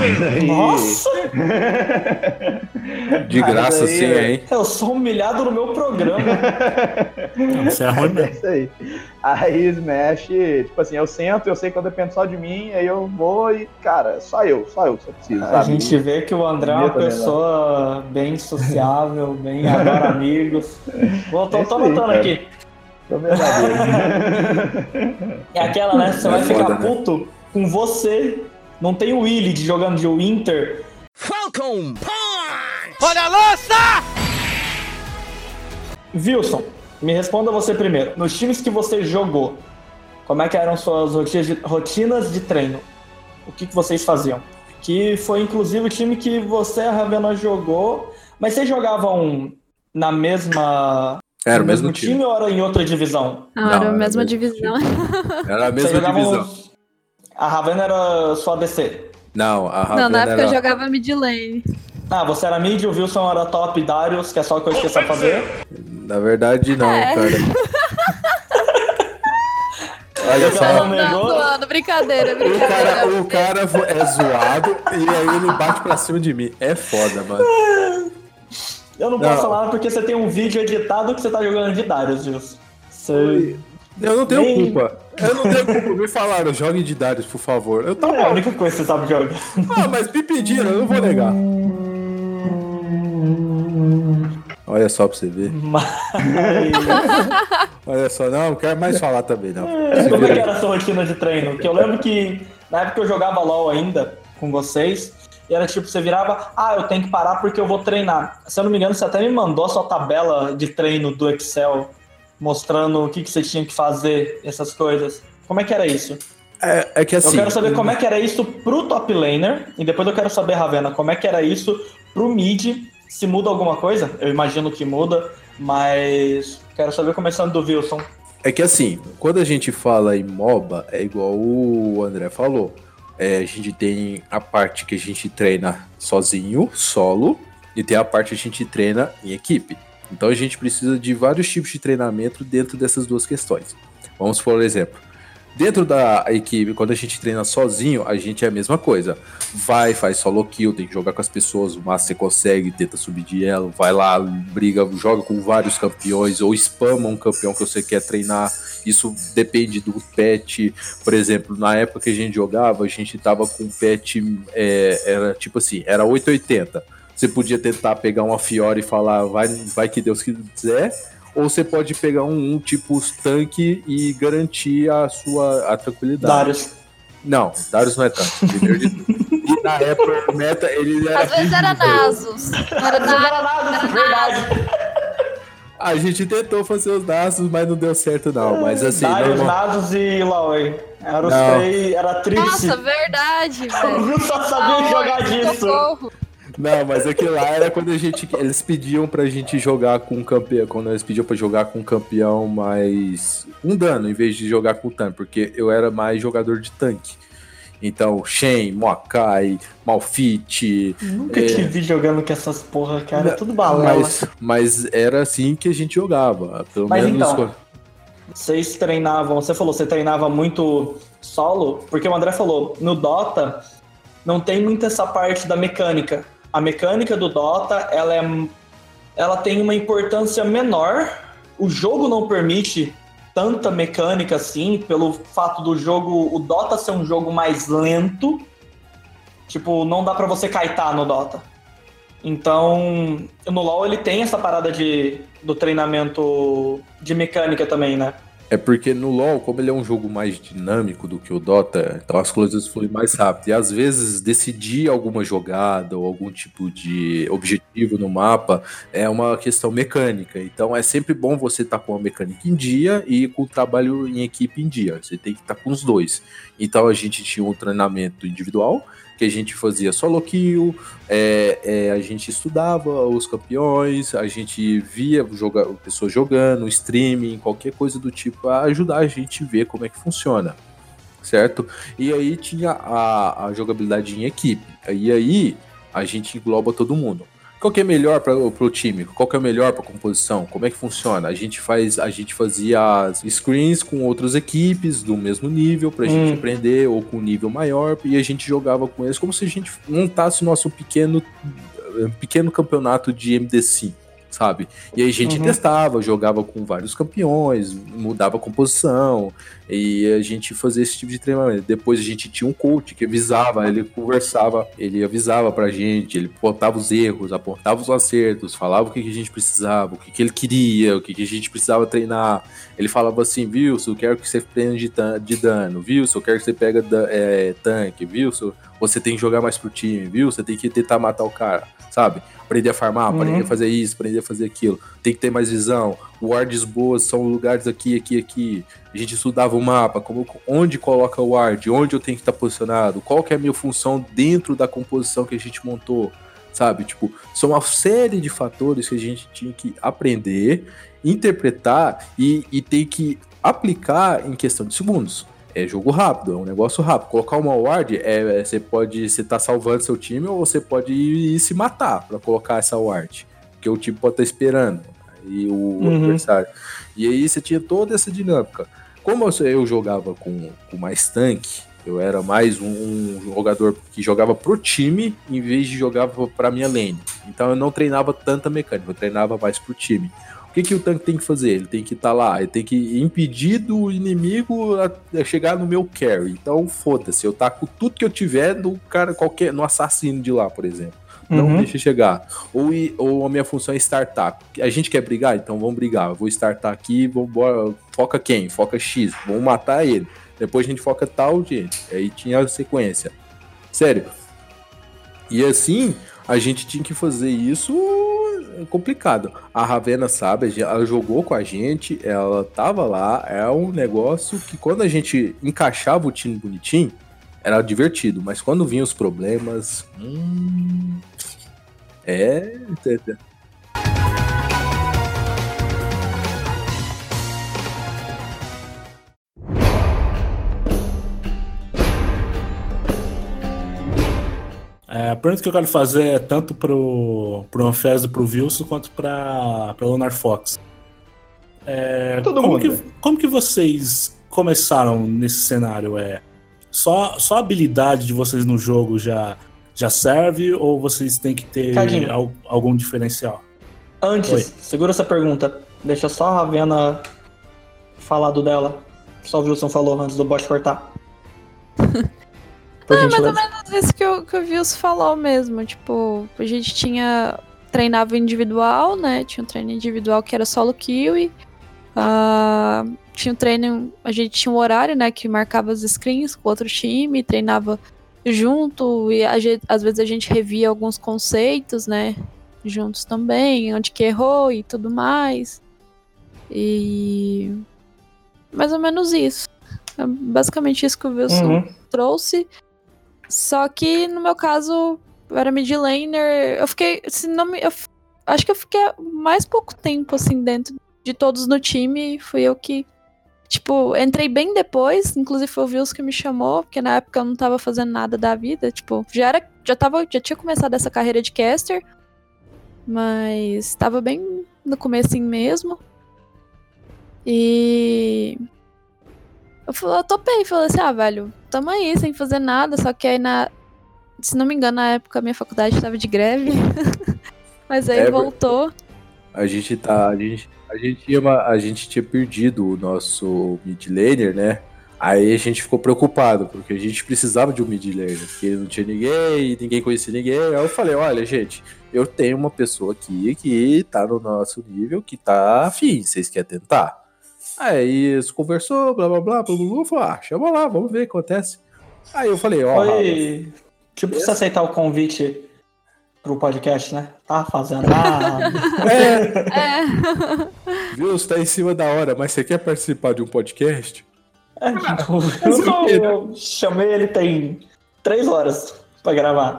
Aí- Nossa! De graça, aí, sim, é- hein? Eu sou humilhado no meu programa. Você é ruim É mesmo. isso aí. Aí Smash, tipo assim, eu sento, eu sei que eu dependo só de mim, aí eu vou e, cara, só eu, só eu, eu preciso, A sabe? gente vê que o André é uma né, pessoa bem sociável, bem adora amigos. Vou, tô, É tô anotando cara. aqui. Tô verdadeiro. É aquela, né? Você É vai ficar foda, né? puto com você. Não tem o Willy de jogando de Winter. Falcon Punch! Olha a lança! Wilson, me responda você primeiro. Nos times que você jogou, como é que eram suas rotinas de, rotinas de treino? O que, que vocês faziam? Que foi inclusive o time que você, a Ravena, jogou. Mas vocês jogavam na mesma. Era o mesmo time. ou era em outra divisão? Não, Não, era a mesma mesmo divisão. Era a mesma divisão. A Ravena era sua DC. Não, a Ravena Não, na época era... eu jogava mid lane. Ah, você era mid, o Wilson era top Darius, que é só o que eu esqueci de fazer. Na verdade, não, É. cara. Olha só. Não, não, zoando, brincadeira, O brincadeira. cara, o cara é zoado e aí ele bate pra cima de mim. É foda, mano. Eu não posso Não. falar porque você tem um vídeo editado que você tá jogando de Darius, Wilson. Você... Eu não tenho Nem- culpa. Eu não tenho culpa. Me falaram, jogue de Darius, por favor. Eu Não é a tava. única coisa que você sabe jogar. Ah, mas me pediram, eu não vou negar. Olha só pra você ver. Mas... Olha só, não, não quero mais falar também, não. Se Como é que era a sua rotina de treino? Que eu lembro que na época eu jogava LOL ainda com vocês, e era tipo, você virava, ah, eu tenho que parar porque eu vou treinar. Se eu não me engano, você até me mandou a sua tabela de treino do Excel, mostrando o que, que você tinha que fazer, essas coisas. Como é que era isso? É, é que assim. Eu quero saber como é que era isso pro top laner, e depois eu quero saber, Ravena, como é que era isso pro mid, se muda alguma coisa? Eu imagino que muda, mas quero saber começando do Wilson. É que assim, quando a gente fala em MOBA, é igual o André falou. É, a gente tem a parte que a gente treina sozinho, solo, e tem a parte que a gente treina em equipe. Então a gente precisa de vários tipos de treinamento dentro dessas duas questões. Vamos por exemplo, Dentro da equipe, quando a gente treina sozinho, a gente é a mesma coisa. Vai, faz solo kill, tem que jogar com as pessoas o máximo você consegue, tenta subir de elo, vai lá, briga, joga com vários campeões, ou spama um campeão que você quer treinar. Isso depende do pet. Por exemplo, na época que a gente jogava, a gente tava com pet, é, era tipo assim, era 880. Você podia tentar pegar uma Fiora e falar, vai, vai que Deus quiser ou você pode pegar um, um tipo tanque e garantir a sua a tranquilidade. Darius. Não, Darius não é tanque. e na época meta ele era. Às vezes era Nasus. Era Nasus, verdade. A gente tentou fazer os Nasus, mas não deu certo, não. Mas assim. Darius, normal... Nasus e Laoi. Era os três. Era Trixie. Nossa, verdade, velho. Eu só sabia jogar disso. Socorro. Não, mas aquilo lá era quando a gente. Eles pediam pra gente jogar com um campeão. Quando eles pediam pra jogar com um campeão mais. um dano, em vez de jogar com tanque, porque eu era mais jogador de tanque. Então, Shen, Moakai, Malfit. Nunca é... te vi jogando com essas porra, cara. É tudo balela. Mas, mas era assim que a gente jogava. Pelo mas menos. Então, vocês treinavam. Você falou, você treinava muito solo? Porque o André falou, no Dota não tem muito essa parte da mecânica a mecânica do Dota ela, é, ela tem uma importância menor. O jogo não permite tanta mecânica assim, pelo fato do jogo, o Dota ser um jogo mais lento. Tipo, não dá para você kaitar no Dota. Então, no LoL ele tem essa parada de, do treinamento de mecânica também, né? É porque no LoL, como ele é um jogo mais dinâmico do que o Dota, então as coisas fluem mais rápido. E às vezes decidir alguma jogada ou algum tipo de objetivo no mapa é uma questão mecânica. Então é sempre bom você estar tá com a mecânica em dia e com o trabalho em equipe em dia. Você tem que estar tá com os dois. Então a gente tinha um treinamento individual que a gente fazia solo kill, é, é, a gente estudava os campeões, a gente via joga, pessoas jogando, streaming, qualquer coisa do tipo, a ajudar a gente a ver como é que funciona, certo? E aí tinha a, a jogabilidade em equipe, e aí a gente engloba todo mundo. Qual que é melhor para o time? Qual que é melhor para a composição? Como é que funciona? A gente faz, a gente fazia screens com outras equipes do mesmo nível para a hum. gente aprender ou com nível maior e a gente jogava com eles como se a gente montasse nosso pequeno pequeno campeonato de MD5 sabe? E aí a gente uhum. testava, jogava com vários campeões, mudava a composição, e a gente fazia esse tipo de treinamento. Depois a gente tinha um coach que avisava, ele conversava, ele avisava pra gente, ele apontava os erros, apontava os acertos, falava o que, que a gente precisava, o que, que ele queria, o que, que a gente precisava treinar. Ele falava assim, Wilson, eu quero que você prenda de, de dano, Wilson, eu quero que você pega é, tanque, Wilson, você tem que jogar mais pro time, viu? Você tem que tentar matar o cara, sabe? aprender a farmar, uhum. aprender a fazer isso, aprender a fazer aquilo. Tem que ter mais visão. Wards boas são lugares aqui, aqui, aqui. A gente estudava o mapa, como, onde coloca o ward, onde eu tenho que estar posicionado, qual que é a minha função dentro da composição que a gente montou, sabe? Tipo, são uma série de fatores que a gente tinha que aprender, interpretar e, e ter que aplicar em questão de segundos é jogo rápido, é um negócio rápido. Colocar uma ward, é, é, você pode, você tá salvando seu time ou você pode ir, ir se matar para colocar essa ward, porque o time pode estar tá esperando e o uhum. adversário. E aí você tinha toda essa dinâmica. Como eu, eu jogava com, com mais tanque, eu era mais um, um, jogador que jogava pro time em vez de jogar para minha lane. Então eu não treinava tanta mecânica, eu treinava mais pro time. O que, que o tanque tem que fazer? Ele tem que estar tá lá, ele tem que impedir do inimigo a, a chegar no meu carry. Então, foda-se, eu taco tudo que eu tiver no cara, qualquer, no assassino de lá, por exemplo. Não uhum. deixa chegar. Ou, ou a minha função é startar. A gente quer brigar? Então vamos brigar. Eu vou startar aqui, vamos foca quem? Foca X, vamos matar ele. Depois a gente foca tal gente. Aí tinha a sequência. Sério. E assim, a gente tinha que fazer isso complicado. A Ravena sabe, ela jogou com a gente, ela tava lá, é um negócio que quando a gente encaixava o time bonitinho, era divertido, mas quando vinham os problemas, hum, é, É, a pergunta que eu quero fazer é tanto pro, pro Anfés e pro Wilson quanto pra, pra Lunar Fox. É, Todo como, mundo. que, como que vocês começaram nesse cenário? É, só, só a habilidade de vocês no jogo já, já serve ou vocês têm que ter al- algum diferencial? Antes, Oi. segura essa pergunta. Deixa só a Ravena falar do dela. Só o Wilson falou antes do bot cortar. Por É, mais ou menos isso que o, que o Vils falou mesmo. Tipo, a gente tinha. Treinava individual, né? Tinha um treino individual que era solo kiwi. Ah, tinha um treino. A gente tinha um horário, né? Que marcava as screens com outro time, treinava junto. E a gente- às vezes a gente revia alguns conceitos, né? Juntos também, onde que errou e tudo mais. E. Mais ou menos isso. É basicamente isso que o Wilson Uhum. trouxe. Só que no meu caso, eu era mid laner. Eu fiquei. Se não me, eu acho que eu fiquei mais pouco tempo, assim, dentro de todos no time. Fui eu que. Tipo, entrei bem depois. Inclusive foi o Vils que me chamou, porque na época eu não tava fazendo nada da vida. Tipo, já era. Já, tava, já tinha começado essa carreira de caster. Mas tava bem no comecinho mesmo. E. Eu, falei, eu topei, falei assim, ah, velho, tamo aí, sem fazer nada, só que aí na. Se não me engano, na época a minha faculdade tava de greve. Mas aí É, voltou. A gente tá. A gente, a gente, tinha, uma- a gente tinha perdido o nosso mid laner, né? Aí a gente ficou preocupado, porque a gente precisava de um mid laner, porque não tinha ninguém, ninguém conhecia ninguém. Aí eu falei, olha, gente, eu tenho uma pessoa aqui que tá no nosso nível, que tá afim, vocês querem tentar? Aí eles conversou, blá blá blá, blá blá, blá falou, ah, chama lá, vamos ver o que acontece. Aí eu falei, ó, Rafa, Foi. Tipo, você aceitar o convite pro podcast, né? Tá fazendo nada. é, É. viu, você tá em cima da hora, mas você quer participar de um podcast? É, tipo, eu, só- eu chamei ele tem três horas pra gravar.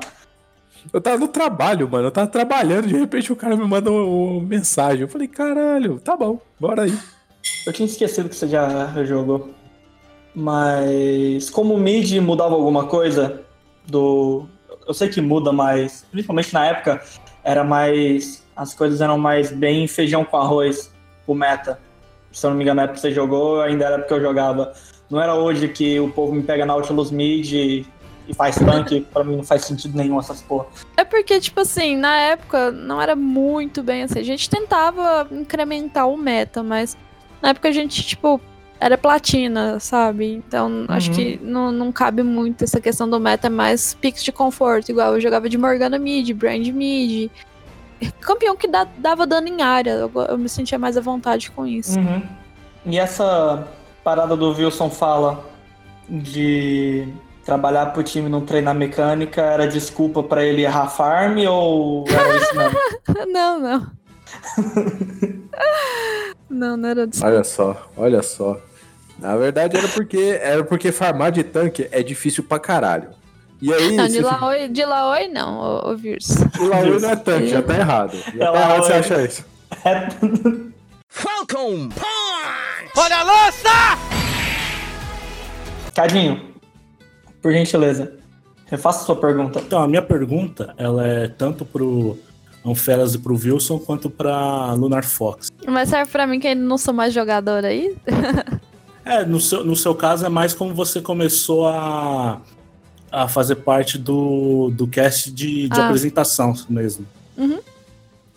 Eu tava no trabalho, mano. Eu tava trabalhando, de repente o cara me manda uma mensagem. Eu falei, caralho, tá bom, bora aí. Eu tinha esquecido que você já jogou. Mas como o mid mudava alguma coisa do. Eu sei que muda, mas principalmente na época era mais. As coisas eram mais bem feijão com arroz, o meta. Se eu não me engano, na época que você jogou, ainda era porque eu jogava. Não era hoje que o povo me pega Nautilus mid e, e faz tanque, pra mim não faz sentido nenhum essas porra. É porque, tipo assim, na época não era muito bem assim. A gente tentava incrementar o meta, mas na época a gente, tipo, era platina, sabe? Então acho Uhum. que não, não cabe muito essa questão do meta, é mais picks de conforto. Igual eu jogava de Morgana mid, Brand mid. Campeão que dá- dava dano em área. Eu, eu me sentia mais à vontade com isso. Uhum. E essa parada do Wilson fala de trabalhar pro time não treinar mecânica era desculpa pra ele errar farm ou era isso mesmo? Não, não. Não, não era disso. Olha só, olha só. Na verdade era porque era porque farmar de tanque é difícil pra caralho. E aí, Não, de fica- Laoi, de Laoi não, ô, ô Virs. o Laoi não é tanque, já tá errado. Já É tá errado você achar isso. É, Falcon Punch! Olha a lança! Cadinho, por gentileza, refaça sua pergunta. Então, a minha pergunta, ela é tanto pro Anferas e pro Wilson, quanto pra Lunar Fox. Mas serve pra mim que ainda não sou mais jogador aí? É, no seu, no seu caso é mais como você começou a, a fazer parte do, do cast de, de Ah. apresentação mesmo. Uhum.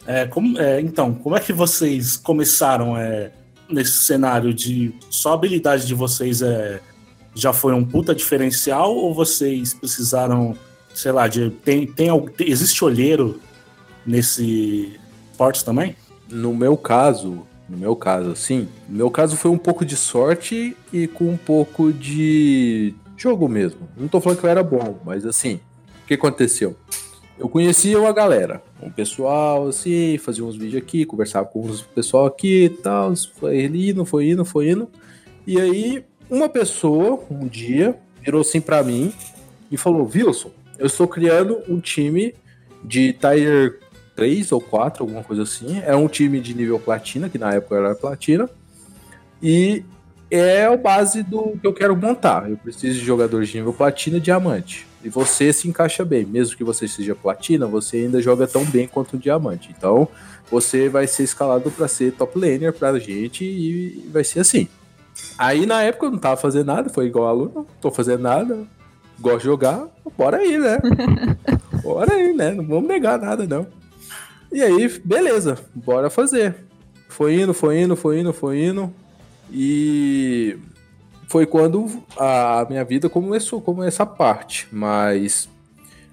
É, como, é, então, como é que vocês começaram é, nesse cenário de só a habilidade de vocês é, já foi um puta diferencial ou vocês precisaram, sei lá, de tem, tem, tem- existe olheiro nesse esporte também? No meu caso, no meu caso, sim. No meu caso foi um pouco de sorte e com um pouco de jogo mesmo. Não tô falando que eu era bom, mas assim, o que aconteceu? Eu conhecia uma galera, um pessoal assim, fazia uns vídeos aqui, conversava com os pessoal aqui e tal, foi indo, foi indo, foi indo. E aí, uma pessoa, um dia, virou assim pra mim e falou: Wilson, eu estou criando um time de Tier 3 ou 4, alguma coisa assim. É um time de nível platina, que na época era platina. E é a base do que eu quero montar. Eu preciso de jogadores de nível platina e diamante. e você se encaixa bem. Mesmo que você seja platina, você ainda joga tão bem quanto um diamante. Então, você vai ser escalado para ser top laner pra gente e vai ser assim. Aí na época eu não tava fazendo nada, foi igual aluno, não tô fazendo nada, gosto de jogar, bora aí, né? bora aí, né? Não vamos negar nada, não. E aí, beleza, bora fazer. Foi indo, foi indo, foi indo, foi indo. E foi quando a minha vida começou como essa parte, mas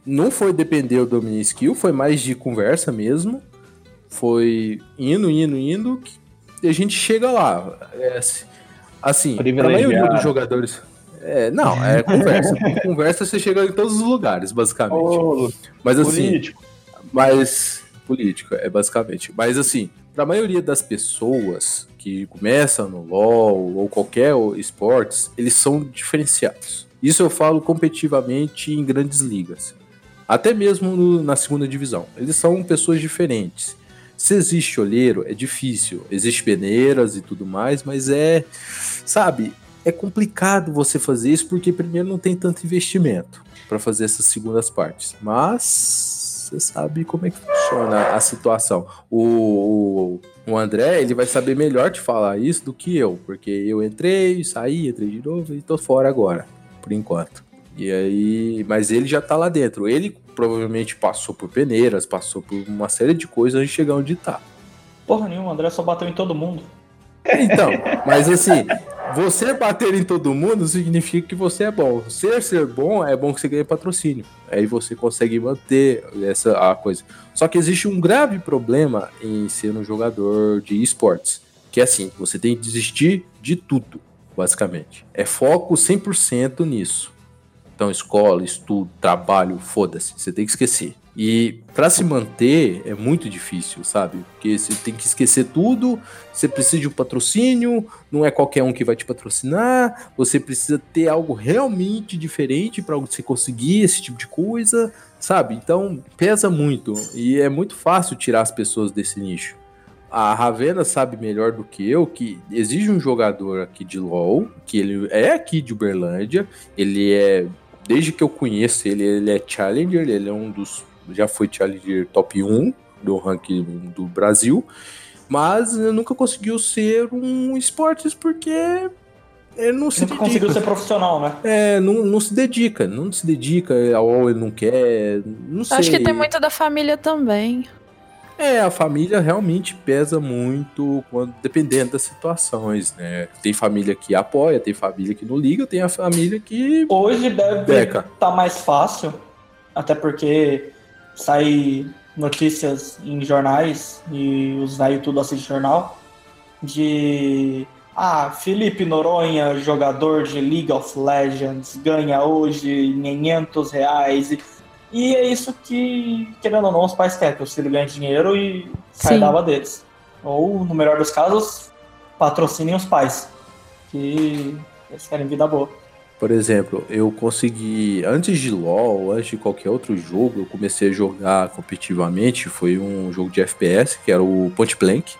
não foi depender do minha skill, foi mais de conversa mesmo. Foi indo, indo, indo, e a gente chega lá. É, assim, a maioria dos jogadores. É, não, é conversa. Conversa você chega em todos os lugares, basicamente. Oh, mas assim. Político. Mas. Político, é basicamente. Mas assim, para a maioria das pessoas que começam no LoL ou qualquer esportes, eles são diferenciados. Isso eu falo competitivamente em grandes ligas. Até mesmo no, na segunda divisão. Eles são pessoas diferentes. Se existe olheiro, é difícil. Existe peneiras e tudo mais, mas é. Sabe? É complicado você fazer isso porque, primeiro, não tem tanto investimento para fazer essas segundas partes. Mas você sabe como é que funciona a situação. O, o, André, ele vai saber melhor te falar isso do que eu, porque eu entrei, saí, entrei de novo e tô fora agora, por enquanto. E aí, mas ele já tá lá dentro. Ele provavelmente passou por peneiras, passou por uma série de coisas antes de chegar onde tá. Porra nenhuma, o André só bateu em todo mundo. Então, mas assim, você bater em todo mundo significa que você é bom. Ser ser bom é bom que você ganhe patrocínio. Aí você consegue manter essa a coisa. Só que existe um grave problema em ser um jogador de esportes, que é assim, você tem que desistir de tudo, basicamente. É foco 100% nisso. Então, escola, estudo, trabalho, foda-se, você tem que esquecer. E para se manter é muito difícil, sabe? Porque você tem que esquecer tudo, você precisa de um patrocínio, não é qualquer um que vai te patrocinar, você precisa ter algo realmente diferente para você conseguir esse tipo de coisa, sabe? Então pesa muito e é muito fácil tirar as pessoas desse nicho. A Ravena sabe melhor do que eu que exige um jogador aqui de LoL, que ele é aqui de Uberlândia, ele é desde que eu conheço ele, ele é Challenger, ele é um dos. Já foi Challenger top 1 do ranking do Brasil, mas nunca conseguiu ser um esportes porque ele não se Nunca dedica. conseguiu ser profissional, né? É, não, não se dedica, não se dedica ao ele não quer, não sei. Acho que tem muito da família também. É, a família realmente pesa muito quando, dependendo das situações, né? Tem família que apoia, tem família que não liga, tem a família que. Hoje deve estar tá mais fácil, até porque sai notícias em jornais e os velhos tudo assistem jornal de ah, Felipe Noronha, jogador de League of Legends, ganha hoje 500 reais. E é isso que, querendo ou não, os pais querem, que os filhos ganhem dinheiro e sai da deles. Ou, no melhor dos casos, patrocinem os pais, que eles querem vida boa. Por exemplo, eu consegui, antes de LoL, antes de qualquer outro jogo, eu comecei a jogar competitivamente, foi um jogo de FPS, que era o Point Blank.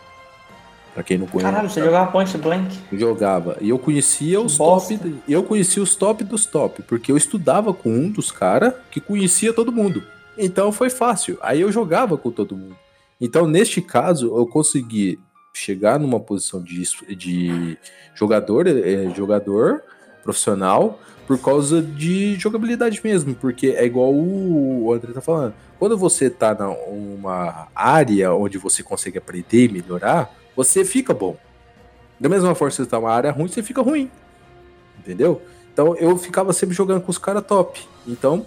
Pra quem não conhece. Caralho, você jogava Point Blank? Jogava. E eu conhecia os top. Eu conhecia os top dos top, porque eu estudava com um dos caras que conhecia todo mundo. Então foi fácil. Aí eu jogava com todo mundo. Então, neste caso, eu consegui chegar numa posição de, de jogador, é, jogador profissional por causa de jogabilidade mesmo, porque é igual o André tá falando. Quando você tá numa área onde você consegue aprender e melhorar, você fica bom. Da mesma forma que você tá numa área ruim, você fica ruim. Entendeu? Então eu ficava sempre jogando com os caras top. Então.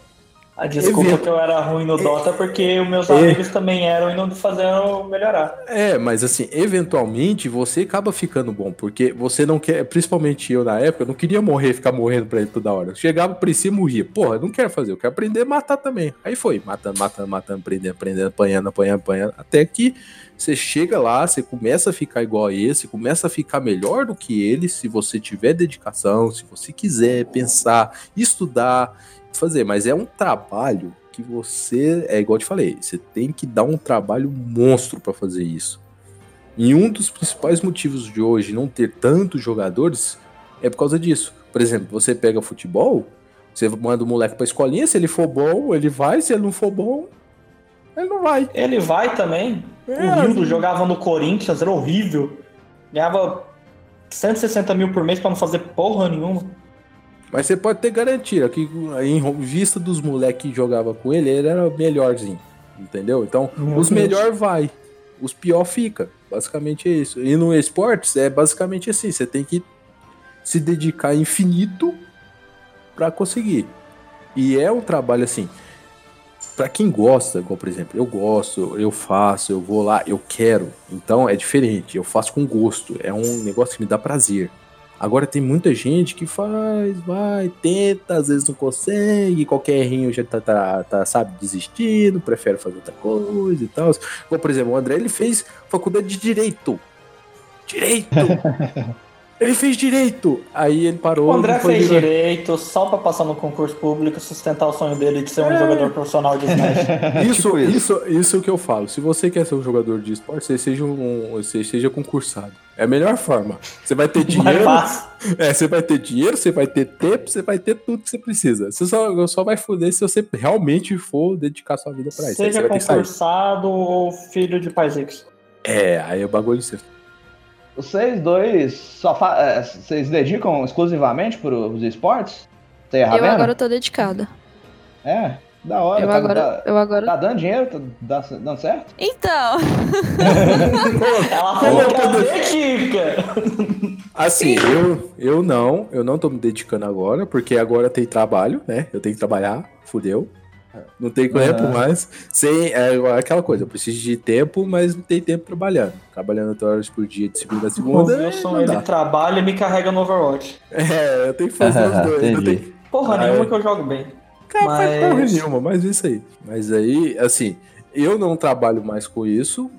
A desculpa evento. que eu era ruim no Dota é porque os meus é, amigos também eram e não faziam melhorar. É, mas assim, eventualmente você acaba ficando bom, porque você não quer, principalmente eu na época, eu não queria morrer, ficar morrendo pra ele toda hora. chegava por cima e morria. Porra, eu não quero fazer, eu quero aprender a matar também. Aí foi, matando, matando, matando, prendendo, prendendo, apanhando, apanhando, apanhando, até que você chega lá, você começa a ficar igual a esse, começa a ficar melhor do que ele, se você tiver dedicação, se você quiser pensar, estudar, fazer. Mas é um trabalho que você, é igual eu te falei, você tem que dar um trabalho monstro para fazer isso. E um dos principais motivos de hoje não ter tantos jogadores é por causa disso. Por exemplo, você pega futebol, Você manda o moleque pra escolinha, se ele for bom, ele vai, se ele não for bom, ele não vai. Ele vai também. É, o Rildo jogava no Corinthians, era horrível. Ganhava 160 mil por mês pra não fazer porra nenhuma. Mas você pode ter garantia que, em vista dos moleques que jogavam com ele, ele era melhorzinho. Entendeu? Então, Meu os melhor vai, os pior fica. Basicamente é isso. E no esportes é basicamente assim: você tem que se dedicar infinito pra conseguir. E é um trabalho assim. Pra quem gosta, igual por exemplo, eu gosto, eu faço, eu vou lá, eu quero. Então é diferente, eu faço com gosto. É um negócio que me dá prazer. Agora tem muita gente que faz, vai, tenta, às vezes não consegue, qualquer errinho já tá, tá, tá, sabe, desistindo, prefere fazer outra coisa e tal. Por exemplo, o André ele fez faculdade de Direito. Direito! ele fez Direito! Aí ele parou. O André fez virar- direito só pra passar no concurso público e sustentar o sonho dele de ser um É. jogador profissional de Smash. Isso, Tipo isso. isso, isso que eu falo. Se você quer ser um jogador de esporte, você seja um, você seja concursado. É a melhor forma. Você vai ter dinheiro, é, você vai ter dinheiro, você vai ter tempo, você vai ter tudo que você precisa. Você só, só vai foder se você realmente for dedicar sua vida pra isso. Seja concursado ou filho de pais ricos. É, aí é o bagulho de você. Vocês dois só fa... é, vocês dedicam exclusivamente para os esportes? E a Eu Ravena? agora tô dedicada. É, da hora. Eu tá, agora, tá- eu agora. tá dando dinheiro? Tá dando certo? Então, Ela falou que é dedica. Assim, eu, eu não, eu não tô me dedicando agora, porque agora tem trabalho, né? Eu tenho que trabalhar, fudeu. Não tem tempo mais. Sem, é aquela coisa, eu preciso de tempo, mas não tem tempo trabalhando. Trabalhando 8 horas por dia, de segunda a O segunda. Wilson, não ele trabalha e me carrega no Overwatch. É, eu tenho que fazer os dois. Entendi. tenho... Porra Ah, nenhuma é. que eu jogo bem. Cara, faz porra Mas- nenhuma, mas isso aí. Mas aí, assim, eu não trabalho mais com isso.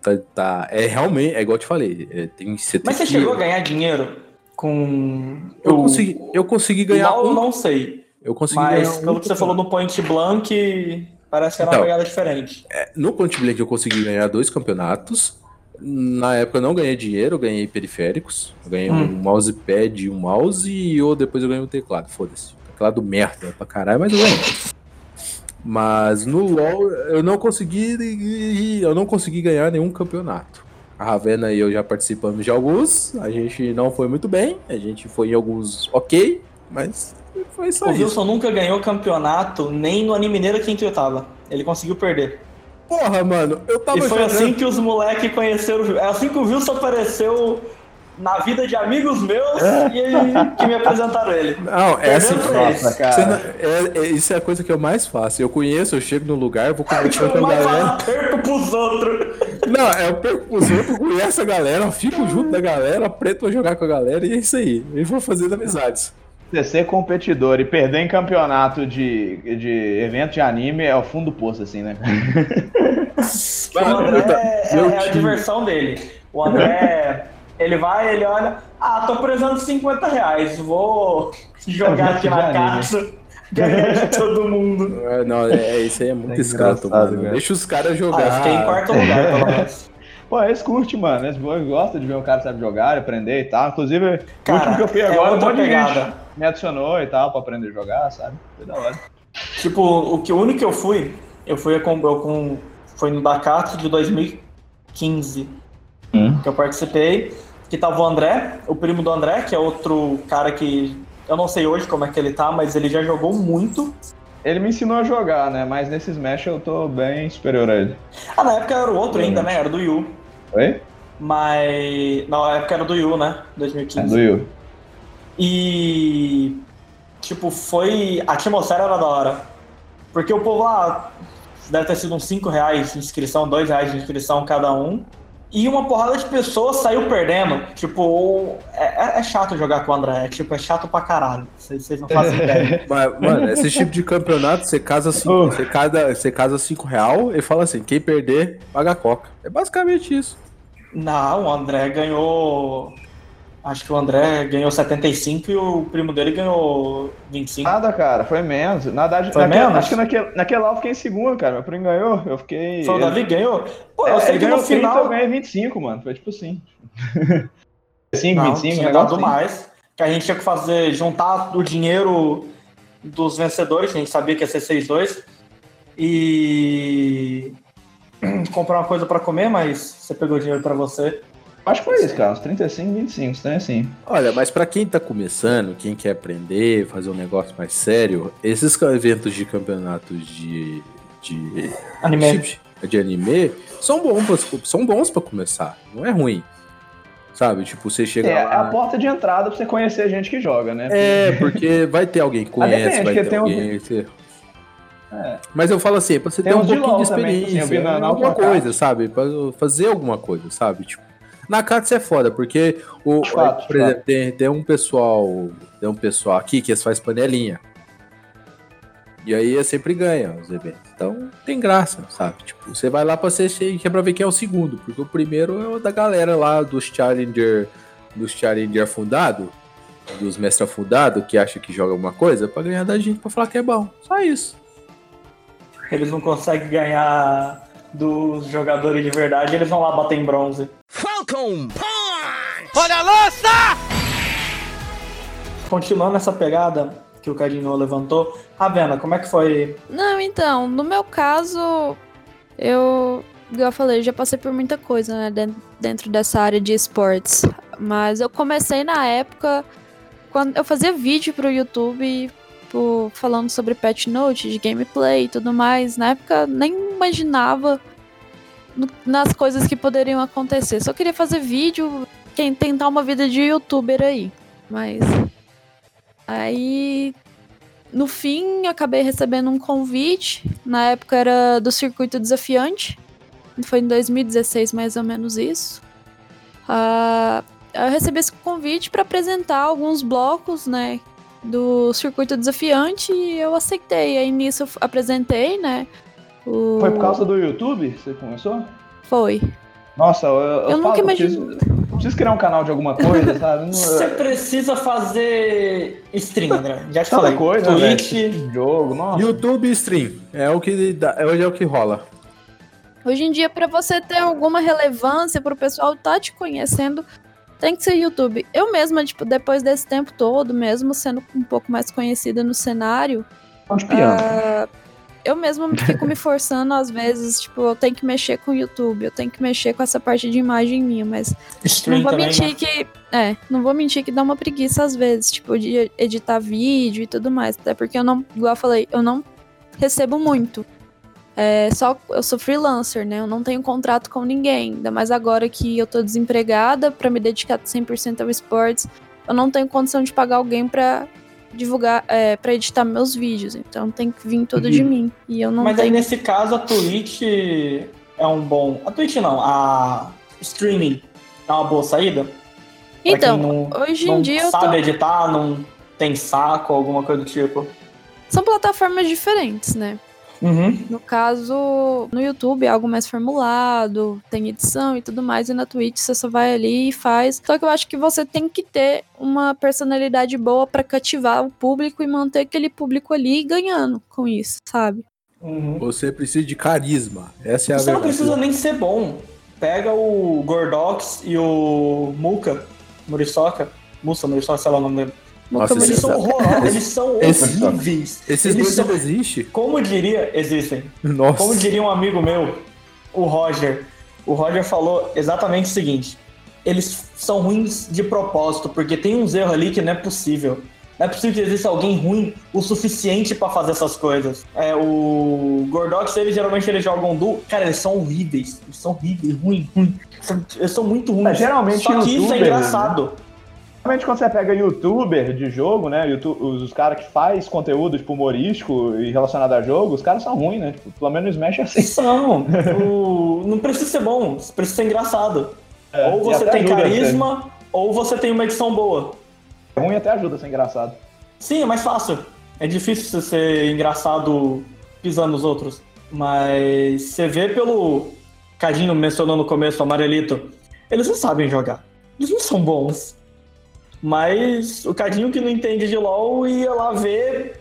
Tá, tá- é realmente, é igual eu te falei. é, tem, você Mas tem você que- chegou a ganhar dinheiro com. Eu o- consegui, eu consegui ganhar. Um- não sei. Eu consegui Mas um pelo que você falou no Point Blank, parece que era uma Então. pegada diferente. No Point Blank eu consegui ganhar dois campeonatos. Na época eu não ganhei dinheiro, eu ganhei periféricos. Eu ganhei Hum. um mousepad e um mouse e eu, depois eu ganhei um teclado. Foda-se. Teclado merda pra caralho, mas eu ganhei. Mas no LoL eu não consegui. Eu não consegui ganhar nenhum campeonato. A Ravena e eu já participamos de alguns. A gente não foi muito bem. A gente foi em alguns ok, mas foi só O isso. Wilson nunca ganhou campeonato nem no Anime Mineiro que a gente tava. Ele conseguiu perder. Porra, mano, eu tava E foi jogando- assim que os moleques conheceram o É assim que o Wilson apareceu na vida de amigos meus e que me apresentaram ele. Não, é assim. Perdendo pra Nossa, cara. Não- é- é- isso é a coisa que eu mais faço. Eu conheço, eu chego no lugar, eu vou conversando com Eu a galera. falo perto pros outros. Não, é eu perco pros outros, conheço a galera, eu fico junto da galera, preto pra jogar com a galera e é isso aí. E vou fazendo amizades. Você ser competidor e perder em campeonato de, de evento de anime é o fundo do poço, assim, né? O André é, é a diversão dele. O André, ele vai, ele olha, ah, tô precisando de 50 reais, vou jogar aqui na casa, ganhar de todo mundo. É, Não, é, é- isso aí é muito É engraçado, mano. cara. Deixa os caras Ah, jogar. eu fiquei em quarto lugar, pelo menos. Pô, eles curtem, mano. Eles gostam de ver um cara sabe jogar, aprender e tal. Inclusive, o Cara, último que eu fui é agora, um outra monte de gente me adicionou e tal, pra aprender a jogar, sabe? Foi da hora. Tipo, o, que, o único que eu fui, eu fui com, eu com foi no Dakar de 2015, Hum. que eu participei, que tava o André, o primo do André, que é outro cara que eu não sei hoje como é que ele tá, mas ele já jogou muito. Ele me ensinou a jogar, né? Mas nesse Smash eu tô bem superior a ele. Ah, na época era o outro ainda, né? Era do Yu. Oi? Mas. Na época era do Yu, né? É 2015. do Yu. E. Tipo, foi. A atmosfera era da hora. Porque o povo lá. Deve ter sido uns 5 reais de inscrição, 2 reais de inscrição cada um. E uma porrada de pessoas saiu perdendo. Tipo, é, é- é chato jogar com o André. É, tipo, é chato pra caralho. Vocês não fazem ideia. Mas, mano, esse tipo de campeonato, você casa cinco, Oh. você cada, você casa cinco real e fala assim, quem perder, paga a coca. É basicamente isso. Não, o André ganhou. Acho que o André ganhou 75 e o primo dele ganhou 25. Nada, cara, foi menos. Na verdade, Foi naquela- menos? acho que naquele, naquele lá eu fiquei em segundo, cara. Meu primo ganhou, eu fiquei. Foi o Davi ganhou? Pô, É, eu sei que no ganhou 30, final. eu ganhei 25, mano. Foi tipo assim. 5, Não, 25, um tinha dado assim. mais. Que a gente tinha que fazer, juntar o dinheiro dos vencedores, a gente sabia que ia ser 6-2. E comprar uma coisa pra comer, mas você pegou dinheiro pra você. Acho que foi isso, cara. Uns 35, 25, tem assim. Olha, mas pra quem tá começando, quem quer aprender, fazer um negócio mais sério, esses eventos de campeonatos de. de. Anime. de, de anime são bons, pra, são bons pra começar. Não é ruim. Sabe? Tipo, você chega É, é lá. a porta de entrada pra você conhecer gente que joga, né? É, porque vai ter alguém que conhece, depende, vai ter tem alguém. você- É. Mas eu falo assim, pra você Tem ter um pouquinho de LOL também, assim, experiência, na- na alguma última coisa, sabe? Pra fazer alguma coisa, sabe? Tipo, na Katsu é foda, porque o, fato, por exemplo, tem, tem um pessoal, tem um pessoal aqui que faz panelinha. E aí é sempre ganha os eventos. Então tem graça, sabe? Tipo, você vai lá pra ser que é pra ver quem é o segundo, porque o primeiro é o da galera lá dos Challenger, dos Challenger afundado, dos mestre afundado que acha que joga alguma coisa pra ganhar da gente pra falar que é bom. Só isso. Eles não conseguem ganhar dos jogadores de verdade, eles vão lá bater em bronze. Falcon Punch! Olha a lança! Continuando essa pegada que o Cadinho levantou, Ravena, como é que foi? Não, então, no meu caso, eu, igual eu falei, já passei por muita coisa, né, den- dentro dessa área de esportes. Mas eu comecei na época quando eu fazia vídeo pro YouTube falando sobre patch note, de gameplay e tudo mais. Na época nem imaginava nas coisas que poderiam acontecer. Só queria fazer vídeo, quem tentar uma vida de youtuber aí. Mas aí no fim, acabei recebendo um convite. Na época era do Circuito Desafiante. Foi em 2016, mais ou menos isso. Ah, eu recebi esse convite para apresentar alguns blocos, né? Do Circuito Desafiante e eu aceitei. Aí nisso eu apresentei, né? O- Foi por causa do YouTube que você começou? Foi. Nossa, eu, eu, Eu falo nunca imagino- preciso, eu preciso criar um canal de alguma coisa, sabe? Você precisa fazer stream, André. Já te falei. coisa, velho. Twitch. Jogo, nossa. YouTube Stream é o que dá, é hoje é o que rola. Hoje em dia, para você ter alguma relevância, para o pessoal tá te conhecendo, tem que ser YouTube. Eu mesma, tipo, depois desse tempo todo, mesmo sendo um pouco mais conhecida no cenário, de piano. ah, eu mesma fico me forçando às vezes, tipo, eu tenho que mexer com o YouTube, eu tenho que mexer com essa parte de imagem minha, mas Stream não vou também, mentir né? que. É, não vou mentir que dá uma preguiça às vezes, tipo, de editar vídeo e tudo mais. Até porque eu não, igual eu falei, eu não recebo muito. É, só eu sou freelancer, né? Eu não tenho contrato com ninguém. Ainda mais agora que eu tô desempregada pra me dedicar 100% ao esportes. Eu não tenho condição de pagar alguém pra divulgar, é, para editar meus vídeos. Então tem que vir tudo de Uhum. mim. E eu não Mas aí tenho. nesse caso a Twitch é um bom. A Twitch não, a streaming é uma boa saída? Então, não, hoje não em dia eu tô. sabe editar, não tem saco, alguma coisa do tipo. São plataformas diferentes, né? Uhum. No caso, no YouTube é algo mais formulado, tem edição e tudo mais, e na Twitch você só vai ali e faz. Só que eu acho que você tem que ter uma personalidade boa pra cativar o público e manter aquele público ali ganhando com isso, sabe? Uhum. Você precisa de carisma. Essa é a Você não verdade. precisa nem ser bom. Pega o Gordox e o Muka, Muriçoca. Musa, Muriçoca, sei lá o nome dele. Nossa, Como Eles são horrorosos, eles são horríveis. Esses Eles dois são- não existem? Como diria, existem. Nossa. Como diria um amigo meu, o Roger. O Roger falou exatamente o seguinte: eles são ruins de propósito, porque tem uns erros ali que não é possível. Não é possível que exista alguém ruim o suficiente pra fazer essas coisas. É, o Gordox, eles geralmente eles jogam duo. Cara, eles são horríveis. Eles são horríveis, ruim, ruim. São- Eles são muito ruins. Mas geralmente Só que isso é youtuber, engraçado. Realmente quando você pega youtuber de jogo, né? YouTube, os, os caras que faz conteúdo tipo, humorístico e relacionado a jogo, os caras são ruins, né? Tipo, pelo menos no Smash é assim. São. O- Não precisa ser bom, precisa ser engraçado. É, ou você tem ajuda a ser- carisma, ou você tem uma edição boa. Ruim até ajuda a ser engraçado. Sim, é mais fácil. É difícil você ser engraçado pisando nos outros. Mas você vê pelo. Cadinho mencionou no começo, o Amarelito. Eles não sabem jogar. Eles não são bons. Mas o Cadinho que não entende de LOL ia lá ver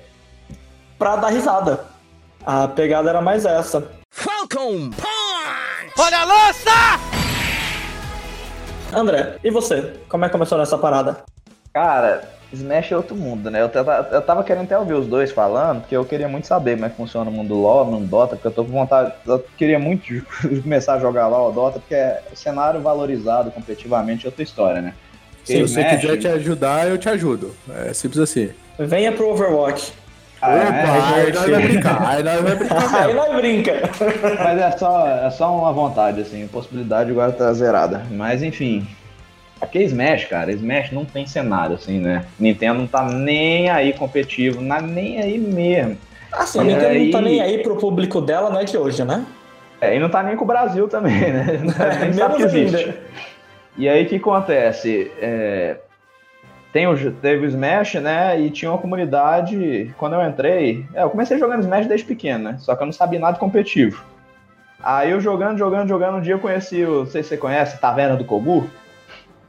pra dar risada. A pegada era mais essa. Falcon Punch! Olha a lança! André, e você? Como é que começou nessa parada? Cara, Smash é outro mundo, né? Eu tava, eu tava querendo até ouvir os dois falando, porque eu queria muito saber como é que funciona o mundo do LoL, no Dota, porque eu tô com vontade, eu queria muito começar a jogar LoL, Dota, porque é cenário valorizado competitivamente é outra história, né? Se você Smash... quiser te ajudar, eu te ajudo. É simples assim. Venha pro Overwatch. Ah, Opa, é, aí nós vai brincar, aí nós vai brincar Aí nós brinca. Mas é só, é só uma vontade, assim, a possibilidade agora tá zerada. Mas enfim, porque Smash, cara, Smash não tem cenário, assim, né? Nintendo não tá nem aí competitivo, não tá nem aí mesmo. Assim, a Nintendo aí... não tá nem aí pro público dela, não é de hoje, né? É, e não tá nem com o Brasil também, né? Nem é, sabe que existe. E aí o que acontece? É, tem o, teve o Smash, né? E tinha uma comunidade. Quando eu entrei, é, eu comecei jogando Smash desde pequeno, né? Só que eu não sabia nada competitivo. Aí eu jogando, jogando, jogando, um dia eu conheci o. Não sei se você conhece, Taverna do Kogu.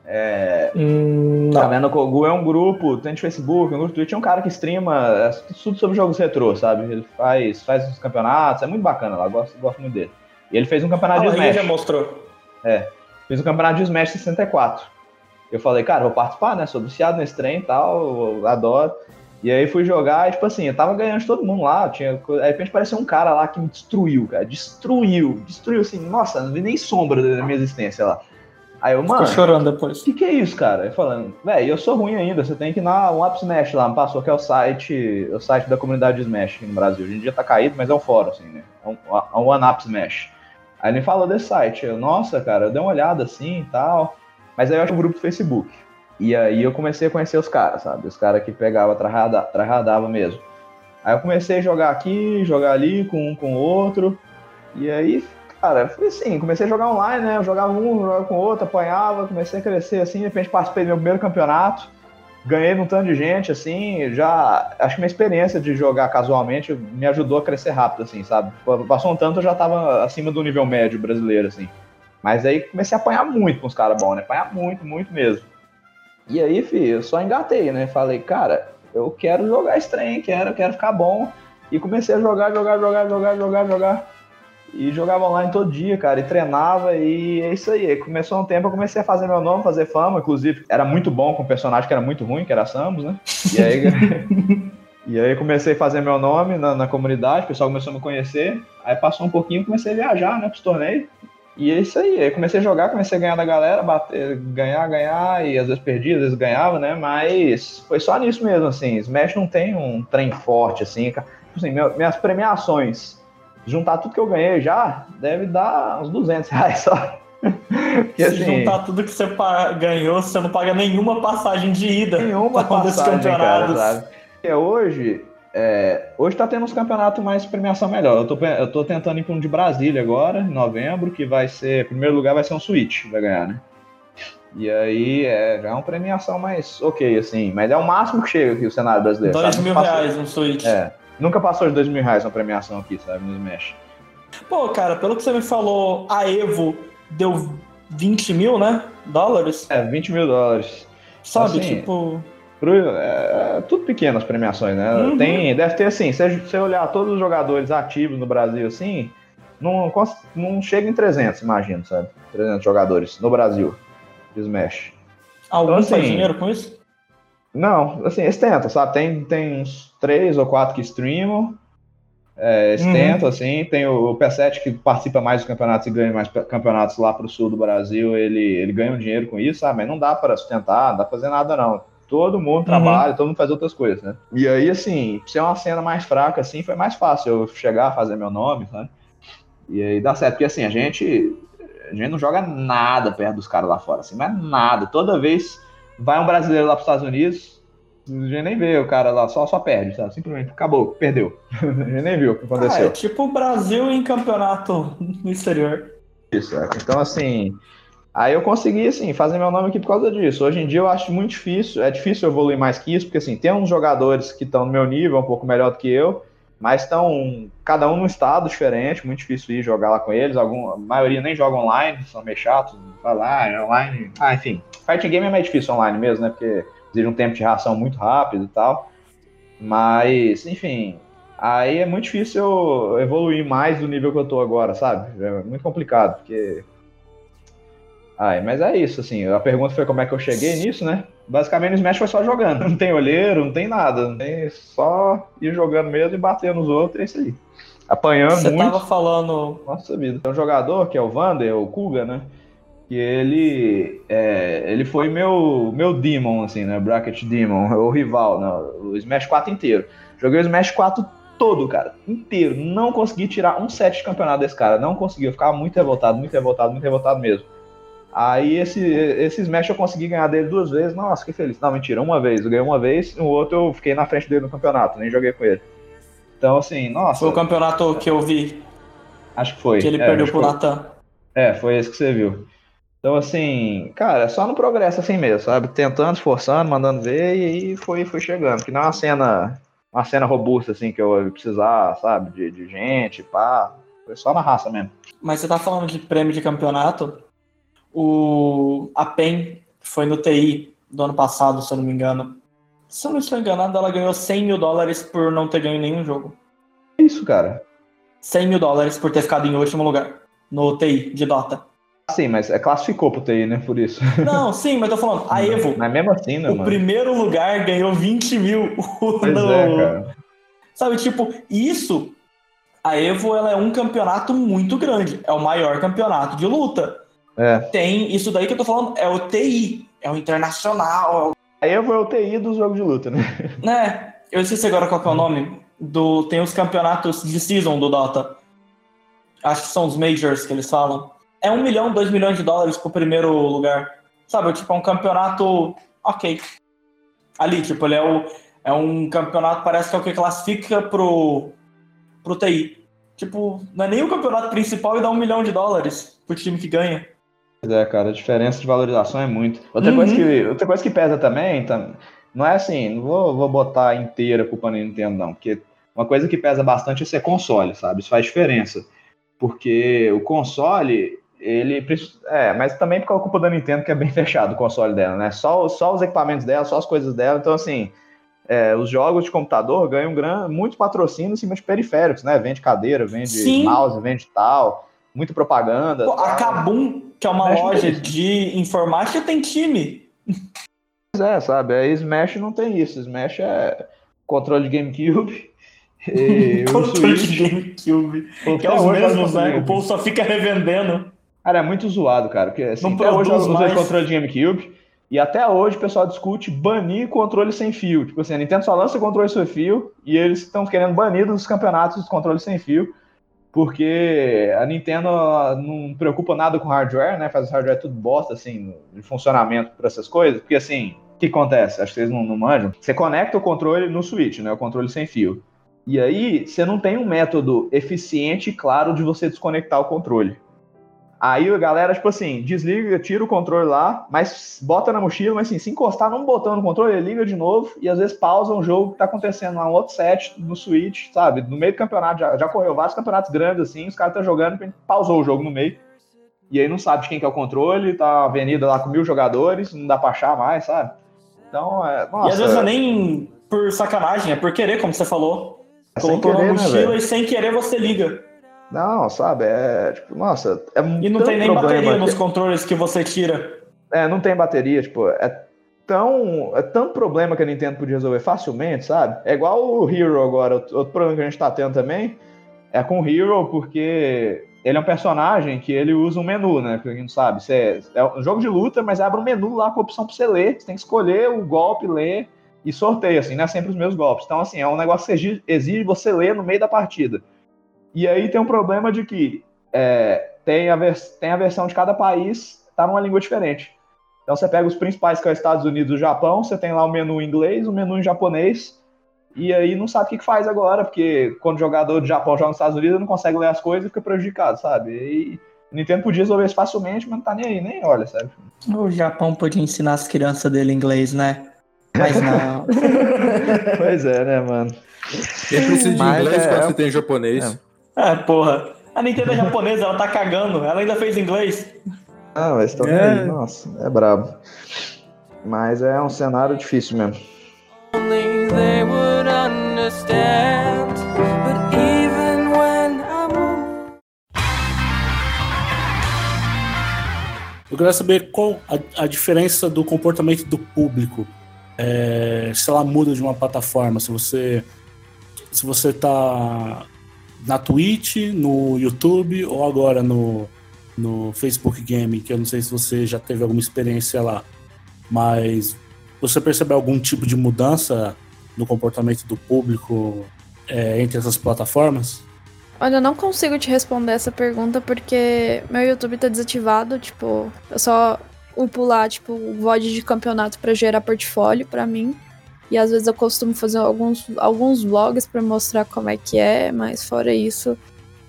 É, hum, tá vendo? O Kogu é um grupo, tem de Facebook, um grupo Twitch, é um cara que streama é, tudo sobre jogos retrô, sabe? Ele faz, faz os campeonatos, é muito bacana lá, gosto, gosto muito dele. E ele fez um campeonato ah, de Smash. já mostrou. É, fez um campeonato de Smash 64. Eu falei, cara, vou participar, né? Sou viciado nesse trem e tal, adoro. E aí fui jogar e, tipo assim, eu tava ganhando de todo mundo lá. Tinha, de repente apareceu um cara lá que me destruiu, cara. Destruiu, destruiu assim, nossa, não vi nem sombra da minha existência lá. Aí eu, mano. Ficou chorando depois. O que, que é isso, cara? Eu falando, velho, eu sou ruim ainda, você tem que ir na One Up Smash lá, me passou, que é o site, o site da comunidade de Smash no Brasil. Hoje em dia tá caído, mas é um fórum, assim, né? É um, é um One Up Smash. Aí ele falou desse site. Eu, nossa, cara, eu dei uma olhada assim e tal. Mas aí eu acho um grupo do Facebook. E aí eu comecei a conhecer os caras, sabe? Os caras que pegava, trarradava mesmo. Aí eu comecei a jogar aqui, jogar ali, com um com o outro. E aí Cara, foi assim, comecei a jogar online, né? Eu jogava um, jogava com outro, apanhava, comecei a crescer assim, de repente participei do meu primeiro campeonato, ganhei um tanto de gente, assim, já. Acho que minha experiência de jogar casualmente me ajudou a crescer rápido, assim, sabe? Passou um tanto, eu já tava acima do nível médio brasileiro, assim. Mas aí comecei a apanhar muito com os caras bons, né? Apanhar muito, muito mesmo. E aí, filho, eu só engatei, né? Falei, cara, eu quero jogar esse trem, quero, quero ficar bom. E comecei a jogar, jogar, jogar, jogar, jogar, jogar. E jogava online todo dia, cara, e treinava, e é isso aí. Começou um tempo, eu comecei a fazer meu nome, fazer fama, inclusive era muito bom com um personagem que era muito ruim, que era Samus, né? E aí, e aí comecei a fazer meu nome na, na, comunidade, o pessoal começou a me conhecer. Aí passou um pouquinho, comecei a viajar, né, pros torneios. E é isso aí. Aí comecei a jogar, comecei a ganhar da galera, bater, ganhar, ganhar, e às vezes perdia, às vezes ganhava, né? Mas foi só nisso mesmo, assim. Smash não tem um trem forte, assim. Tipo assim, minhas premiações juntar tudo que eu ganhei já, deve dar uns 200 reais só. Porque, Se assim, juntar tudo que você ganhou, você não paga nenhuma passagem de ida. Nenhuma passagem, campeonatos. cara, sabe? Porque hoje, é, hoje tá tendo uns campeonatos mais premiação melhor. Eu tô, eu tô tentando ir para um de Brasília agora, em novembro, que vai ser, primeiro lugar vai ser um Switch, vai ganhar, né? E aí é, já é uma premiação mais ok, assim, mas é o máximo que chega aqui o cenário brasileiro. Dois sabe? mil reais um Switch. É, Nunca passou de dois mil reais uma premiação aqui, sabe, no Smash. Pô, cara, pelo que você me falou, a Evo deu 20 mil, né? Dólares? É, 20 mil dólares. Sabe, assim, tipo. Pro, é, é, tudo pequeno as premiações, né? Uhum. Tem, deve ter assim, se você olhar todos os jogadores ativos no Brasil, assim, não, não chega em 300, imagino, sabe? 300 jogadores no Brasil de Smash. Algum então, assim, faz dinheiro com isso? Não, assim, eles tentam, sabe? Tem, tem uns três ou quatro que streamam. É, uhum. assim. Tem o, o P7 que participa mais dos campeonatos e ganha mais campeonatos lá pro sul do Brasil. Ele, ele ganha um dinheiro com isso, sabe? Mas não dá para sustentar, não dá pra fazer nada, não. Todo mundo uhum. trabalha, todo mundo faz outras coisas, né? E aí, assim, se é uma cena mais fraca, assim, foi mais fácil eu chegar, fazer meu nome, sabe? E aí dá certo, porque assim, a gente, a gente não joga nada perto dos caras lá fora, assim, mas nada. Toda vez vai um brasileiro lá para os Estados Unidos, a gente nem vê o cara lá, só, só perde, sabe? Simplesmente acabou, perdeu. a gente nem viu o que aconteceu. Ah, é tipo o Brasil em campeonato no exterior. Isso, é. Então, assim, aí eu consegui, assim, fazer meu nome aqui por causa disso. Hoje em dia eu acho muito difícil, é difícil evoluir mais que isso, porque, assim, tem uns jogadores que estão no meu nível, um pouco melhor do que eu, mas estão cada um num estado diferente, muito difícil ir jogar lá com eles. Algum, a maioria nem joga online, são meio chatos, vai lá, é online. Ah, enfim. Fighting game é mais difícil online mesmo, né? Porque exige um tempo de reação muito rápido e tal. Mas, enfim, aí é muito difícil eu evoluir mais do nível que eu tô agora, sabe? É muito complicado, porque. Ai, mas é isso, assim. A pergunta foi como é que eu cheguei nisso, né? Basicamente no Smash foi só jogando. Não tem olheiro, não tem nada. Não tem só ir jogando mesmo e bater nos outros, é isso aí. Apanhando Você muito. tava falando. Nossa vida. Tem um jogador que é o Vander, o Kuga, né? Que ele. É, ele foi meu, meu Demon, assim, né? Bracket Demon, o rival, né? O Smash 4 inteiro. Joguei o Smash 4 todo, cara. Inteiro. Não consegui tirar um set de campeonato desse cara. Não consegui. Eu ficava muito revoltado, muito revoltado, muito revoltado mesmo. Aí esse, esse Smash eu consegui ganhar dele duas vezes. Nossa, que feliz. Não, mentira, uma vez. Eu ganhei uma vez, no outro eu fiquei na frente dele no campeonato, nem joguei com ele. Então, assim, nossa. Foi o campeonato que eu vi, Acho que foi. que ele É, perdeu pro. Natan. É, foi esse que você viu. Então, assim, cara, é só no progresso assim mesmo, sabe? Tentando, esforçando, mandando ver e aí foi, foi chegando. Que não é uma cena, uma cena robusta, assim, que eu ia precisar, sabe? De, de gente, pá. Foi só na raça mesmo. Mas você tá falando de prêmio de campeonato? O a PEN foi no TI do ano passado, se eu não me engano. Se eu não estou enganado, ela ganhou 100 mil dólares por não ter ganho nenhum jogo. Isso, cara. 100 mil dólares por ter ficado em último lugar no TI de Dota. Sim, mas é, classificou pro TI, né? Por isso. Não, sim, mas tô falando, a Evo, Mas mesmo assim, né, o mano? primeiro lugar ganhou 20 mil. Pois no- é, cara. Sabe, tipo, isso. A Evo ela é um campeonato muito grande. É o maior campeonato de luta. É. Tem isso daí que eu tô falando, é o TI, é o internacional, A Evo é o TI dos jogos de luta, né? né? Eu esqueci agora qual que é o nome. Do, tem os campeonatos de season do Dota. Acho que são os majors que eles falam. É um milhão, dois milhões de dólares pro primeiro lugar. Sabe, tipo, é um campeonato ok. Ali, tipo, ele é, o, é um campeonato, parece que é o que classifica pro, pro TI. Tipo, não é nem o campeonato principal e dá um milhão de dólares pro time que ganha. Pois é, cara, a diferença de valorização é muito. Outra, Uhum. coisa, que, outra coisa que pesa também, tam- não é assim, não vou, vou botar inteira a culpa na Nintendo, não, porque uma coisa que pesa bastante é ser console, sabe? Isso faz diferença. Porque o console, ele. É, mas também por culpa da Nintendo, que é bem fechado o console dela, né? Só, só os equipamentos dela, só as coisas dela. Então, assim, é, os jogos de computador ganham gran, muito patrocínio em cima de periféricos, né? Vende cadeira, vende Sim. mouse, vende tal, muita propaganda. Pô, a. Kabum, que é uma Mexe loja de informática, tem time. Pois é, sabe? A Smash não tem isso. Smash é controle de GameCube e Controle de. GameCube. Que é os mesmos, né? O povo só fica revendendo. Cara, é muito zoado, cara. Porque assim, Não até hoje eu uso mais. controle de GameCube e até hoje o pessoal discute banir controle sem fio. Tipo assim, a Nintendo só lança controle sem fio e eles estão querendo banir dos campeonatos os controles sem fio. Porque a Nintendo não preocupa nada com hardware, né? Faz o hardware tudo bosta, assim, de funcionamento para essas coisas. Porque assim, o que acontece? Acho que vocês não, não manjam. Você conecta o controle no Switch, né? O controle sem fio. E aí, você não tem um método eficiente e claro de você desconectar o controle. Aí a galera, tipo assim, desliga, tira o controle lá, mas bota na mochila, mas assim, se encostar num botão no controle, ele liga de novo e às vezes pausa um jogo que tá acontecendo lá, um outro set no Switch, sabe? No meio do campeonato, já, já correu vários campeonatos grandes assim, os caras estão jogando, pausou o jogo no meio. E aí não sabe de quem que é o controle, tá a avenida lá com mil jogadores, não dá pra achar mais, sabe? Então, é. Nossa, e às vezes é nem por sacanagem, é por querer, como você falou. é Colocou querer, na né, mochila velho? e sem querer você liga. Não, sabe? É tipo, nossa, é E não tem nem bateria que- nos controles que você tira. É, não tem bateria, tipo, é tão. É tanto problema que a Nintendo podia resolver facilmente, sabe? É igual o Hero agora, outro problema que a gente tá tendo também é com o Hero, porque ele é um personagem que ele usa um menu, né? Pra quem não sabe. Você, é um jogo de luta, mas abre um menu lá com a opção pra você ler. Você tem que escolher o golpe, ler e sorteia, assim, não é sempre os meus golpes. Então, assim, é um negócio que exige você ler no meio da partida. E aí tem um problema de que é, tem, a tem a versão de cada país, tá numa língua diferente. Então você pega os principais, que é os Estados Unidos e o Japão, você tem lá o menu em inglês, o menu em japonês, e aí não sabe o que, que faz agora, porque quando o jogador do Japão joga nos Estados Unidos, não consegue ler as coisas e fica prejudicado, sabe? E o Nintendo podia resolver isso facilmente, mas não tá nem aí, nem olha, sabe? O Japão podia ensinar as crianças dele inglês, né? Mas não. pois é, né, mano? Quem precisa de Mas inglês é- quando você tem japonês? é, porra. A Nintendo é japonesa, ela tá cagando. Ela ainda fez inglês. Ah, mas também, É. nossa, é brabo. Mas é um cenário difícil mesmo. only they would understand. But even when I'm Eu queria saber qual a, a diferença do comportamento do público. É, se ela muda de uma plataforma, se você se você tá na Twitch, no YouTube ou agora no, no Facebook Game, que eu não sei se você já teve alguma experiência lá, mas você percebeu algum tipo de mudança no comportamento do público é, entre essas plataformas? Olha, eu não consigo te responder essa pergunta porque meu YouTube tá desativado, tipo, eu só upo lá, tipo, VOD de campeonato pra gerar portfólio pra mim. E às vezes eu costumo fazer alguns, alguns vlogs pra mostrar como é que é, mas fora isso,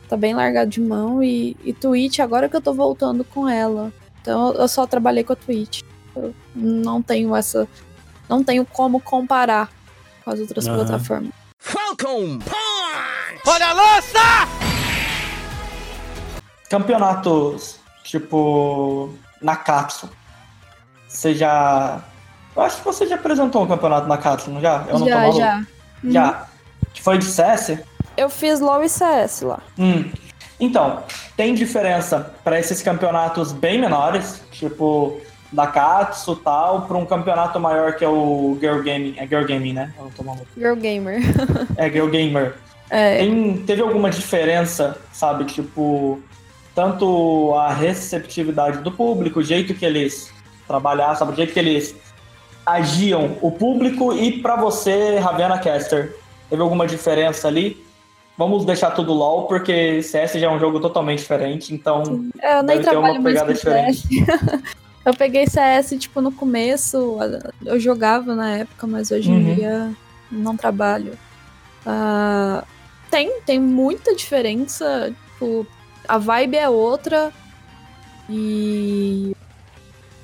tá bem largado de mão. E, e Twitch, agora que eu tô voltando com ela. Então eu só trabalhei com a Twitch. Eu não tenho essa. Não tenho como comparar com as outras Aham. plataformas. Falcon Punch! Olha a lança! Campeonatos, tipo, na Katsu. Você já. Eu acho que você já apresentou um campeonato na Katsu, não já? Eu não tô já, maluco? já. Já. Que foi de CS? Eu fiz LoL e CS lá. Hum. Então, tem diferença para esses campeonatos bem menores, tipo da Katsu e tal, para um campeonato maior que é o Girl Gaming. É Girl Gaming, né? Eu tô maluco. Girl Gamer. É Girl Gamer. É, Tem, teve alguma diferença, sabe? Tipo, tanto a receptividade do público, o jeito que eles trabalhavam, sabe? O jeito que eles agiam, o público e pra você, Ravena Caster, teve alguma diferença ali? Vamos deixar tudo LOL, porque CS já é um jogo totalmente diferente, então É, eu nem Deve ter uma trabalho com CS. eu peguei CS, tipo, no começo, eu jogava na época, mas hoje em Uhum. dia não trabalho. Ah, tem, tem muita diferença, tipo, a vibe é outra e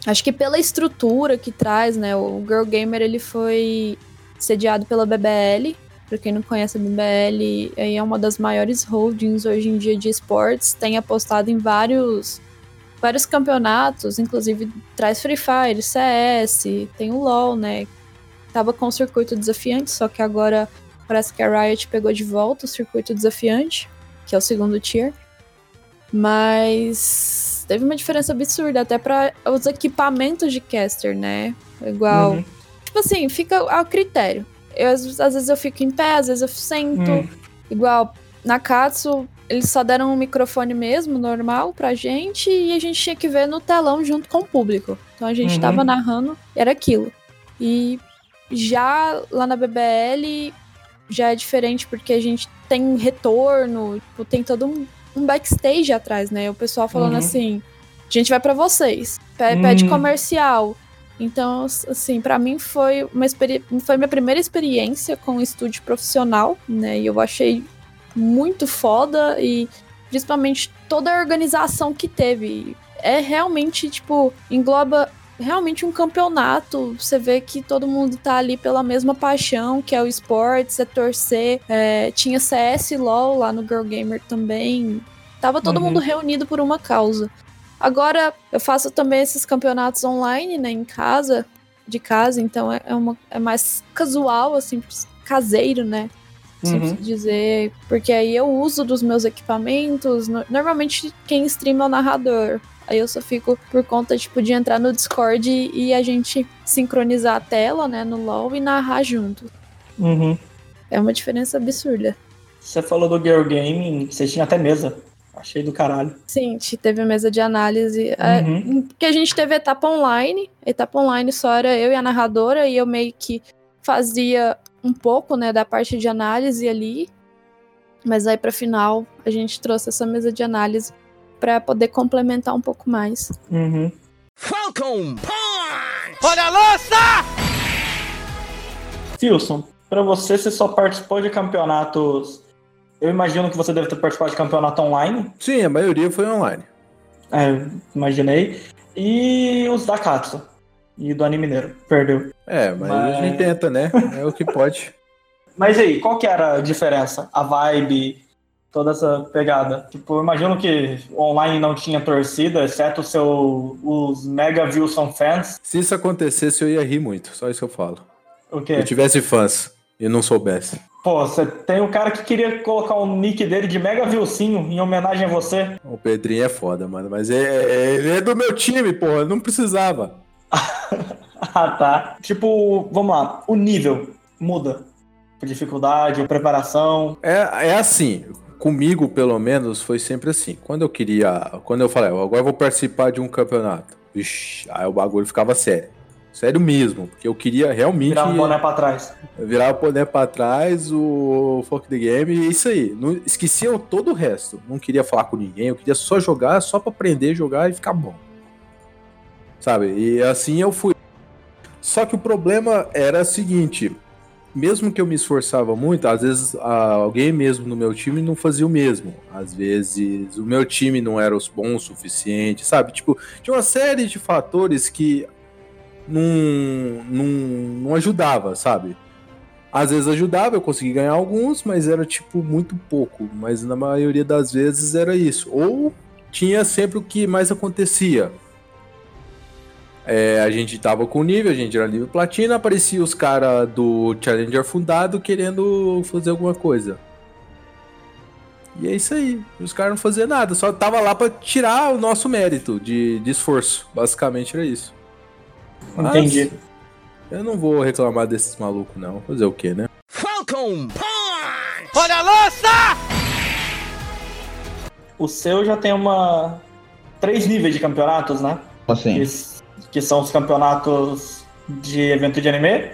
acho que pela estrutura que traz, né, o Girl Gamer, ele foi sediado pela BBL, Pra quem não conhece a BBL, é uma das maiores holdings hoje em dia de esportes, tem apostado em vários vários campeonatos, inclusive traz Free Fire, CS, tem o LoL, né? Tava com o circuito desafiante, só que agora parece que a Riot pegou de volta o circuito desafiante, que é o segundo tier. Mas teve uma diferença absurda até para os equipamentos de caster, né? Igual, Uhum. tipo assim, fica ao critério. Eu, às, às vezes eu fico em pé, às vezes eu sento. Hum. Igual, na Katsu, eles só deram um microfone mesmo, normal, pra gente, e a gente tinha que ver no telão junto com o público. Então a gente Uhum. tava narrando, era aquilo. E já lá na BBL, já é diferente, porque a gente tem retorno, tipo, tem todo um, um backstage atrás, né? O pessoal falando Uhum. assim, a gente vai pra vocês, pe- pede Hum. comercial. Então, assim, pra mim foi uma foi minha primeira experiência com um estúdio profissional, né? E eu achei muito foda e principalmente toda a organização que teve. É realmente, tipo, engloba realmente um campeonato. Você vê que todo mundo tá ali pela mesma paixão, que é o esportes, é torcer. É, tinha CS LOL lá no Girl Gamer também. Tava todo Uhum. mundo reunido por uma causa. Agora, eu faço também esses campeonatos online, né, em casa, de casa, então é, é, uma, é mais casual, assim, caseiro, né? Uhum. dizer, porque aí eu uso dos meus equipamentos. no- normalmente quem streama é o narrador. Aí eu só fico por conta, tipo, de entrar no Discord e, a gente sincronizar a tela, né, no LoL e narrar junto. Uhum. É uma diferença absurda. Você falou do Girl Gaming, você tinha até mesa. Achei do caralho. Sim, te- teve mesa de análise. é, Uhum. porque a gente teve etapa online. Etapa online só era eu e a narradora, e eu meio que fazia um pouco, né, da parte de análise ali. Mas aí pra final a gente trouxe essa mesa de análise pra poder complementar um pouco mais. Uhum. Falcon Punch! Olha a lança! Wilson, pra você, você só participou de campeonatos. Eu imagino que você deve ter participado de campeonato online. Sim, a maioria foi online. É, imaginei. E os da Katsu. E do Anime Mineiro. Perdeu. É, mas, Mas- a gente tenta, né? É o que pode. Mas aí, qual que era a diferença? A vibe, toda essa pegada? Tipo, eu imagino que online não tinha torcida, exceto seu, os Mega Wilson fans. Se isso acontecesse, eu ia rir muito. Só isso que eu falo. O Se quê? eu tivesse fãs e não soubesse. Pô, você tem um cara que queria colocar o nick dele de Mega Vilcinho em homenagem a você. O Pedrinho é foda, mano. Mas é, é- ele é do meu time, porra. Não precisava. Ah, tá. Tipo, vamos lá, o nível muda. A dificuldade, preparação. É, é assim. Comigo, pelo menos, foi sempre assim. Quando eu queria. Quando eu falei, "Ó, agora eu vou participar de um campeonato. Vixe, aí o bagulho ficava sério. Sério mesmo. Porque eu queria realmente. Virar um boné pra trás. Virar o poder pra trás, o Fuck the Game, e isso aí. Não, esquecia todo o resto. Não queria falar com ninguém, eu queria só jogar, só pra aprender a jogar e ficar bom. Sabe? E assim eu fui. Só que o problema era o seguinte: mesmo que eu me esforçava muito, às vezes alguém mesmo no meu time não fazia o mesmo. Às vezes o meu time não era bom o suficiente, sabe? Tipo, tinha uma série de fatores que não, não, não ajudava, sabe? Às vezes ajudava, eu consegui ganhar alguns, mas era tipo muito pouco. Mas na maioria das vezes era isso. Ou tinha sempre o que mais acontecia. É, a gente tava com nível, a gente era nível platina, aparecia os caras do Challenger fundado querendo fazer alguma coisa. E é isso aí. Os caras não faziam nada, só tava lá pra tirar o nosso mérito de, de esforço. Basicamente era isso. Mas Entendi. Eu não vou reclamar desses malucos, não. Fazer o quê, né? Falcon Punch! Olha a lança! O seu já tem uma. Três níveis de campeonatos, né? Assim. Que, que são os campeonatos de evento de anime,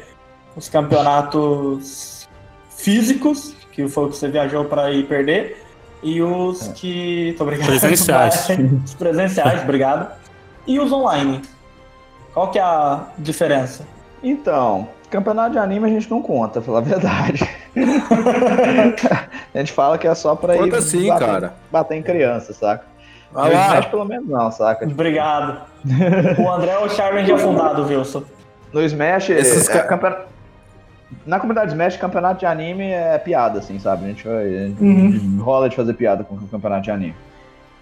os campeonatos físicos, que foi o que você viajou pra ir perder, e os que. Tô obrigado. Presenciais. os presenciais, obrigado. E os online. Qual que é a diferença? Então, campeonato de anime a gente não conta, pela verdade. a gente fala que é só pra Conta ir sim, bater, cara. bater em criança, saca? Ah No lá. Smash pelo menos não, saca? Obrigado. o André é o Challenge afundado, Wilson. No Smash, Esses é, campeon- na comunidade Smash, campeonato de anime é piada, assim, sabe? A gente, vai, a gente Uhum. rola de fazer piada com o campeonato de anime.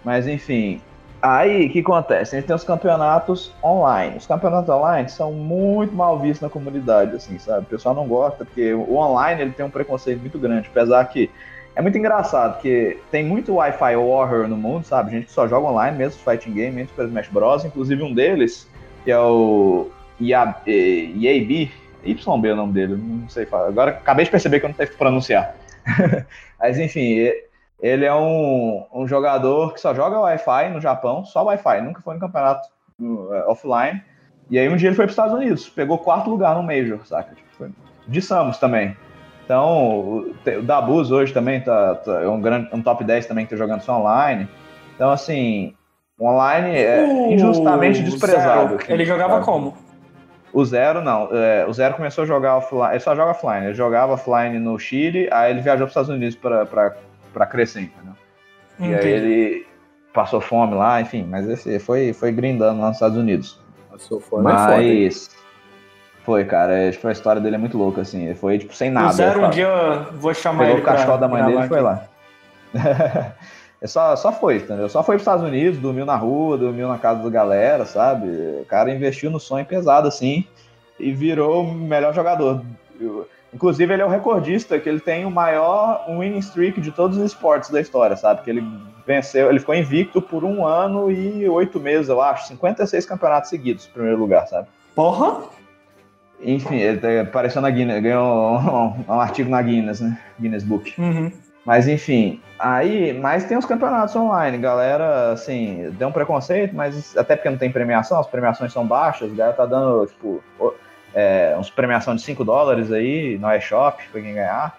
Mas enfim, aí o que acontece? A gente tem os campeonatos online. Os campeonatos online são muito mal vistos na comunidade, assim, sabe? O pessoal não gosta, porque o online ele tem um preconceito muito grande, apesar que é muito engraçado, porque tem muito Wi-Fi Warrior no mundo, sabe? Gente que só joga online, mesmo fighting game, mesmo Super Smash Bros. Inclusive um deles, que é o Ia- eh, YB é o nome dele, não sei falar. Agora acabei de perceber que eu não sei pronunciar. Mas enfim, ele é um, um jogador que só joga Wi-Fi no Japão, só Wi-Fi, nunca foi no campeonato uh, offline. E aí um dia ele foi para os Estados Unidos, pegou quarto lugar no Major, saca? Tipo, de Samus também. Então, o, Dabuz hoje também tá, tá- é um, grande, um top 10 também que tá jogando só online. Então, assim, o online é O injustamente desprezado. Aqui, Ele jogava sabe? como? O Zero não. É, o Zero começou a jogar offline. Ele só joga offline. Ele jogava offline no Chile, aí ele viajou para os Estados Unidos para crescer, entendeu? E aí ele passou fome lá, enfim, mas esse foi, foi grindando lá nos Estados Unidos. Passou fome, é? Mas. Foi, cara. é, tipo, a história dele é muito louca, assim. Ele foi, tipo, sem nada. o Zero, um dia eu vou chamar pegou ele o cachorro da mãe dele e foi lá. É só, só foi, entendeu? Só foi pros Estados Unidos, dormiu na rua, dormiu na casa da galera, sabe? O cara investiu no sonho pesado, assim, e virou o melhor jogador. Inclusive, ele é o recordista, que ele tem o maior winning streak de todos os esportes da história, sabe? Que ele venceu, ele ficou invicto por um ano e oito meses, eu acho. 56 campeonatos seguidos, primeiro lugar, sabe? Porra! Enfim, ele tá- apareceu na Guinness, ganhou um, um artigo na Guinness, né? Guinness Book. Uhum. Mas enfim, aí, mas tem os campeonatos online, galera, assim, deu um preconceito, mas até porque não tem premiação, as premiações são baixas, a galera tá dando, tipo, o- é, uns premiação de 5 dólares aí no iShop pra quem ganhar.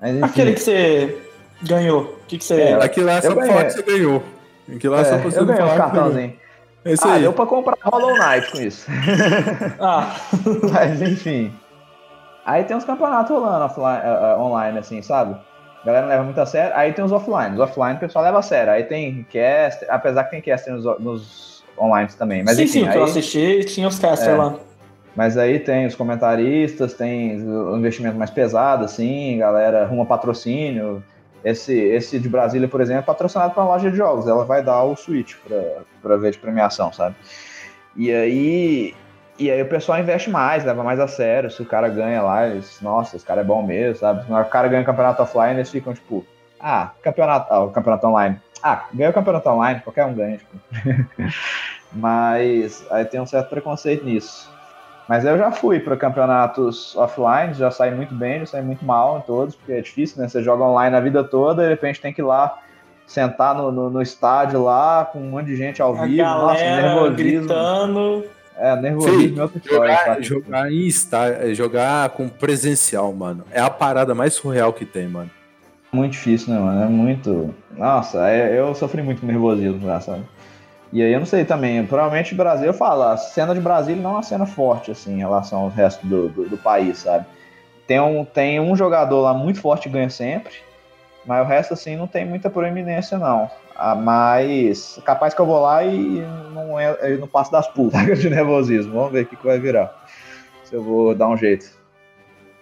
Mas enfim, Aquele que você ganhou. O que, que você. É, Aquilo lá é só pra falar que você ganhou. Aquilo lá é só é, pra você eu ganhei ganhou. cartãozinhos. É isso Ah, aí. deu pra comprar Hollow Knight com isso. Ah, Mas enfim. Aí tem uns campeonatos rolando offline, eh, online, assim, sabe? A galera não leva muito a sério. Aí tem os offline. Os offline o pessoal leva a sério. Aí tem cast, apesar que tem cast nos, nos online também. Mas sim, enfim, sim, que eu aí, assisti tinha os casters É. lá. mas aí tem os comentaristas, tem o investimento mais pesado, assim, galera arruma patrocínio. Esse, esse de Brasília, por exemplo, é patrocinado para uma loja de jogos. Ela vai dar o Switch para ver de premiação, sabe? E aí E aí o pessoal investe mais, leva mais a sério. Se o cara ganha lá, eles, nossa, esse cara é bom mesmo, sabe? Se o cara ganha o campeonato offline, eles ficam tipo, ah, campeonato, ah, campeonato online. Ah, ganhou o campeonato online, qualquer um ganha, tipo. Mas aí tem um certo preconceito nisso. Mas eu já fui para campeonatos offline, já saí muito bem, já saí muito mal em todos, porque é difícil, né? Você joga online a vida toda e de repente tem que ir lá sentar no, no, no estádio lá, com um monte de gente ao A vivo, nossa, nervosismo. gritando. É, nervosismo é outra história. Jogar, sabe? jogar em está, jogar com presencial, mano. É a parada mais surreal que tem, mano. Muito difícil, né, mano? É muito. Nossa, é- eu sofri muito com nervosismo já, sabe? E aí eu não sei também, provavelmente o Brasil, eu falo, a cena de Brasília não é uma cena forte, assim, em relação ao resto do, do, do país, sabe? Tem um, tem um jogador lá muito forte que ganha sempre, mas o resto, assim, não tem muita proeminência, não. Ah, mas capaz que eu vou lá e não, é, não passo das putas de nervosismo. Vamos ver o que, que vai virar. Se eu vou dar um jeito.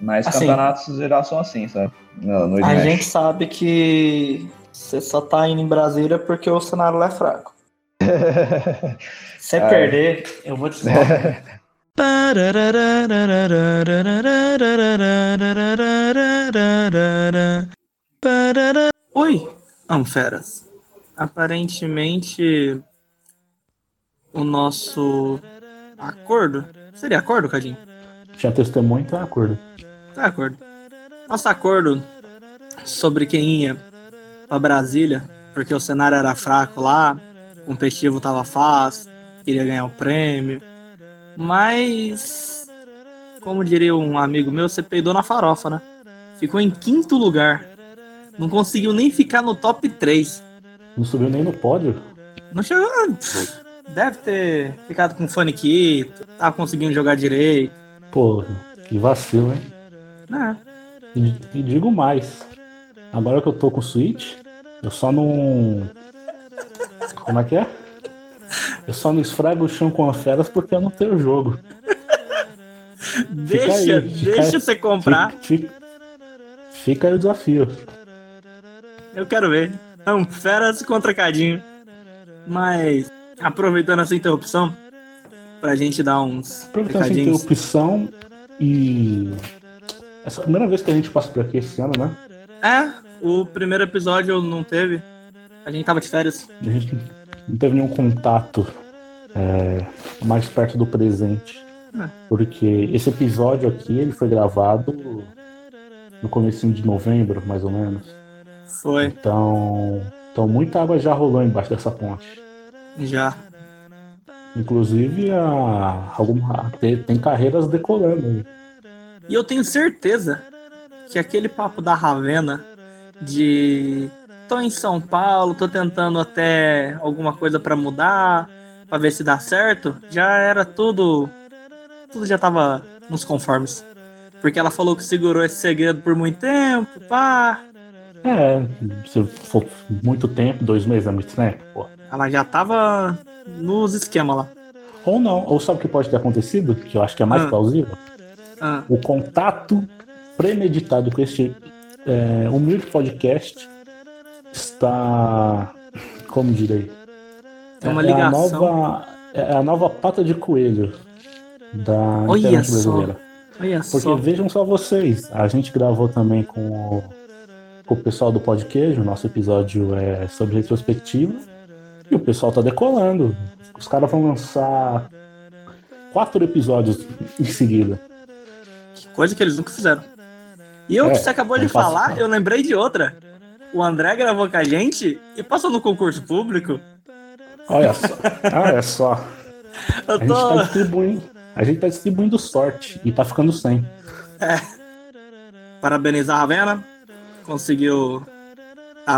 Mas Assim. campeonatos geral são assim, sabe? No, no A gente sabe que você só tá indo em Brasília porque o cenário lá é fraco. Se É. perder, eu vou te. Oi, Anferas. Aparentemente, o nosso acordo. Seria acordo, Cadinho? Tinha testemunho, então é acordo. Tá, acordo. Nosso acordo sobre quem ia pra Brasília, porque o cenário era fraco lá, competitivo tava fácil, queria ganhar o prêmio. Mas, como diria um amigo meu, você peidou na farofa, né? Ficou em quinto lugar. Não conseguiu nem ficar no top 3. Não subiu nem no pódio. Não chegou. Deve ter ficado com faniquito, tava conseguindo jogar direito. Pô, que vacilo, hein? né? E, e digo mais. Agora que eu tô com o Switch, eu só não. Como é que é? Eu só não esfrego o chão com feras porque eu não tenho jogo. Deixa, aí, deixa aí. você comprar. Fica, fica- aí o desafio. Eu quero ver. Então, feras contra Cadinho. Mas, aproveitando essa interrupção, pra gente dar uns Aproveitando essa interrupção e. Essa é a primeira vez que a gente passa por aqui esse ano, né? É, o primeiro episódio não teve. A gente tava de férias. A gente não teve nenhum contato é, mais perto do presente. É. Porque esse episódio aqui ele foi gravado no começo de novembro, mais ou menos. Foi, Então, então muita água já rolou embaixo dessa ponte. já. Inclusive, a, alguma, tem, tem carreiras decolando aí. E eu tenho certeza que aquele papo da Ravena de tô em São Paulo, tô tentando até alguma coisa pra mudar, pra ver se dá certo, já era tudo tudo já tava nos conformes. Porque ela falou que segurou esse segredo por muito tempo, pá. É, se for muito tempo, dois meses é muito tempo, pô. Ela já tava nos esquemas lá. Ou não, ou sabe o que pode ter acontecido? Que eu acho que é mais Ah. plausível? Ah, O contato premeditado com este é, humilde podcast está. Como direi? Tem uma É a ligação. nova, é a nova pata de coelho da Olha internet só. brasileira. olha Porque só. vejam só vocês, a gente gravou também com o, com o pessoal do Podqueijo, nosso episódio é sobre retrospectiva, e o pessoal tá decolando. Os caras vão lançar quatro episódios em seguida. Coisa que eles nunca fizeram. E eu É, que você acabou de não faço falar, eu lembrei de outra. O André gravou com a gente e passou no concurso público. Olha só, olha só. Eu A gente tá distribuindo, a gente tá distribuindo sorte e tá ficando sem. Parabenizar a Ravena. Conseguiu.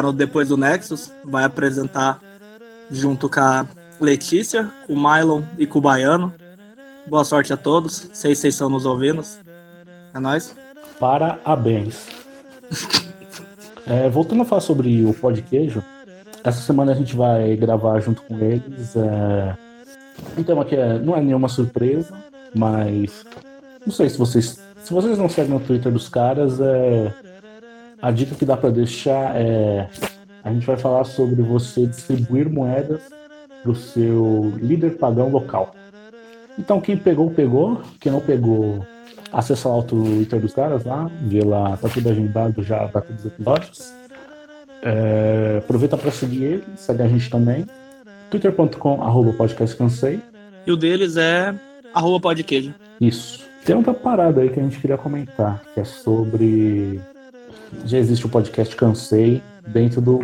No Depois do Nexus. Vai apresentar junto com a Letícia, com o Mylon e com o Baiano. Boa sorte a todos. Sei se vocês estão nos ouvindo. É nóis. Parabéns. É, voltando a falar sobre o pó de queijo, essa semana a gente vai gravar junto com eles é, um tema que é- não é nenhuma surpresa, mas não sei se vocês. Se vocês não seguem no Twitter dos caras, é, a dica que dá para deixar é a gente vai falar sobre você distribuir moedas para o seu líder pagão local. Então quem pegou, pegou. Quem não pegou, acessa lá o Twitter dos caras lá, vê lá, tá tudo agendado já, tá todos os episódios. É, aproveita para seguir ele, segue a gente também. twitter.com arroba podcast cansei. E o deles é arroba podqueijo. Isso. Tem outra parada aí que a gente queria comentar, que é sobre. Já existe o podcast Cansei dentro do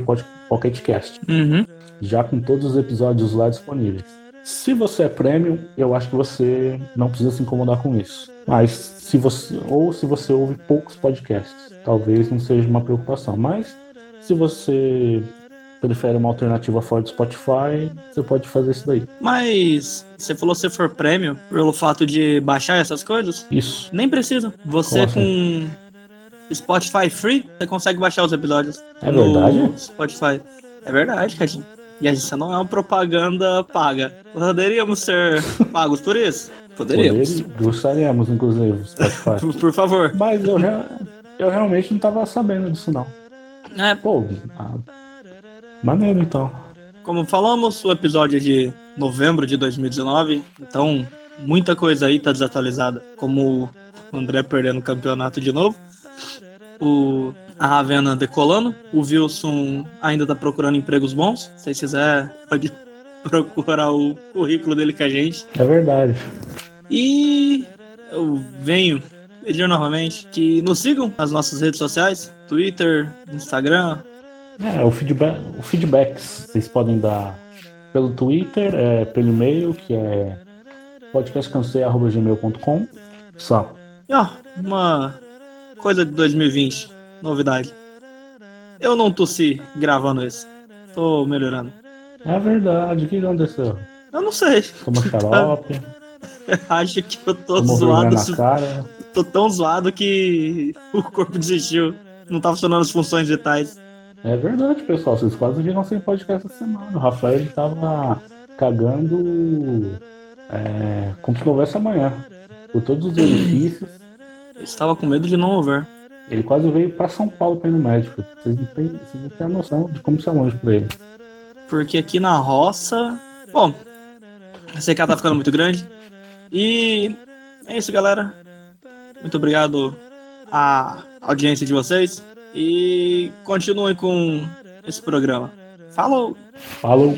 Pocket Cast, Uhum. já com todos os episódios lá disponíveis. Se você é premium, eu acho que você não precisa se incomodar com isso. Mas se você ou se você ouve poucos podcasts, talvez não seja uma preocupação. Mas se você prefere uma alternativa fora do Spotify, você pode fazer isso daí. Mas você falou se for prêmio, pelo fato de baixar essas coisas? Isso. Nem precisa. Você assim? com Spotify Free, você consegue baixar os episódios. É verdade? Spotify. É verdade, Cadinho. E a gente não é uma propaganda paga. Poderíamos ser pagos por isso? Poderíamos. Poder, gostaríamos, inclusive, Spotify. Por, favor. Mas eu, eu realmente não tava sabendo disso, não. É, Pô, ah, maneiro então. como falamos, o episódio é de novembro de 2019, então muita coisa aí tá desatualizada. Como o André perdendo o campeonato de novo, o a Ravena decolando, o Wilson ainda tá procurando empregos bons. Se vocês quiser, pode procurar o currículo dele com a gente. É verdade. E eu venho pedir novamente que nos sigam nas nossas redes sociais, Twitter, Instagram, É, o feedback, o feedbacks vocês podem dar pelo Twitter, é, pelo e-mail, que é podcastcansei.gmail.com. Só. E ó, uma coisa de 2020, novidade. Eu não tossi gravando isso. Tô melhorando. É verdade, o que aconteceu? Eu não sei. Tomou xarope, Acho que eu tô vergonha zoado. Tô tão zoado que o corpo desistiu. Não tá funcionando as funções vitais. É verdade, pessoal. Vocês quase viram sem podcast essa semana. O Rafael ele tava cagando é, como se não houvesse amanhã. Por todos os benefícios. Eu estava com medo de não ouvir. Ele quase veio pra São Paulo pra ir no médico. Vocês não têm, vocês não têm a noção de como isso é longe pra ele. Porque aqui na roça. Bom, a CK tá ficando muito grande. E é isso, galera. Muito obrigado à audiência de vocês. E continuem com esse programa. Falou! Falou!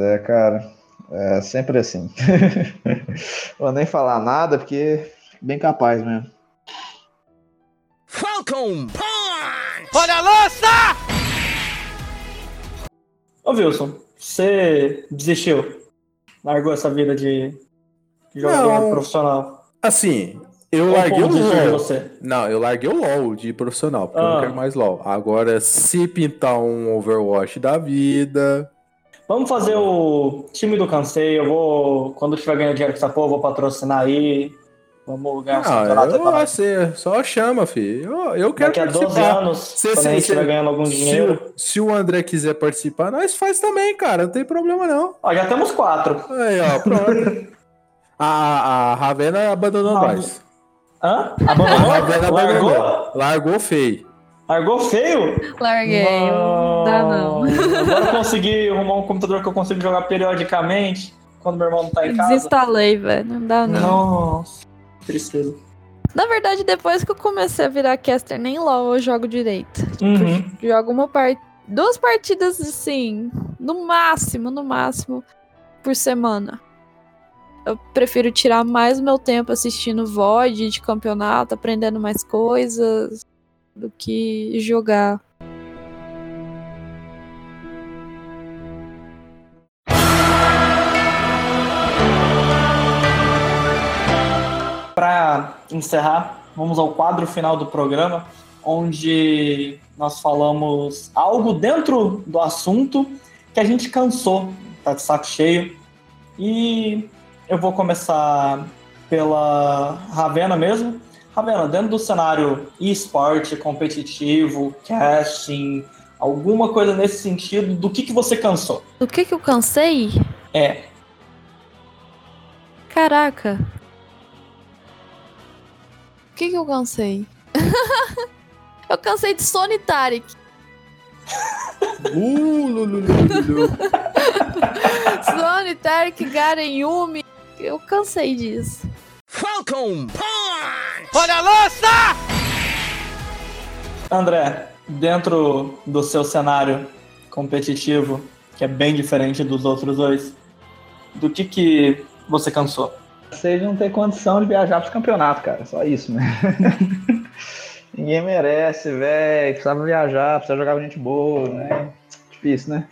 É, cara. É sempre assim. Vou nem falar nada, porque bem capaz mesmo. Falcon Punch! Olha a lança! Ô Wilson, você desistiu? Largou essa vida de jogador Não. profissional? Assim, eu Ou larguei o LOL. você? Não, eu larguei o LOL de profissional, porque eu Ah. não quero mais LOL. Agora, se pintar um Overwatch da vida. Vamos fazer o time do Cansei. Eu vou, quando eu estiver ganhando dinheiro com essa porra, eu vou patrocinar aí. Vamos ganhar um Ah, campeonato eu, nós. você, só chama, filho. Eu, eu quero Daqui a 12 participar. anos, Se- quando se- a gente se- ganhando algum Se dinheiro. se o André quiser participar, nós faz também, cara. Não tem problema, não. Ó, já temos quatro. Aí, ó, pronto. a, a Ravena abandonou Ah, nós. Hã? A Abandonou? Ravena Largou? abandonou. Largou feio. Largou feio? Larguei, não dá não. Agora eu consegui arrumar um computador que eu consigo jogar periodicamente quando meu irmão não tá em casa. Desinstalei, velho. Não dá não. Nossa, tristeza. Na verdade, depois que eu comecei a virar caster, nem LOL eu jogo direito. Uhum. Jogo uma part... duas partidas, assim, no máximo, no máximo, por semana. Eu prefiro tirar mais meu tempo assistindo VOD de campeonato, aprendendo mais coisas, do que jogar. Para encerrar, vamos ao quadro final do programa, onde nós falamos algo dentro do assunto que a gente cansou, tá de saco cheio. E eu vou começar pela Ravena mesmo. Ravena, dentro do cenário esporte, competitivo, casting, alguma coisa nesse sentido, do que, que você cansou? Do que que eu cansei? É, Caraca. O que que eu cansei? Eu cansei de Sony Tarek. Uh, Tarek, Garen Yumi. Eu cansei disso. Falcon Punch! Olha a lança! André, dentro do seu cenário competitivo, que é bem diferente dos outros dois, do que que você cansou? Vocês não ter condição de viajar pros campeonatos, cara. Só isso, né? Ninguém merece, velho. Precisava viajar, precisava jogar com gente boa, né? Difícil, né?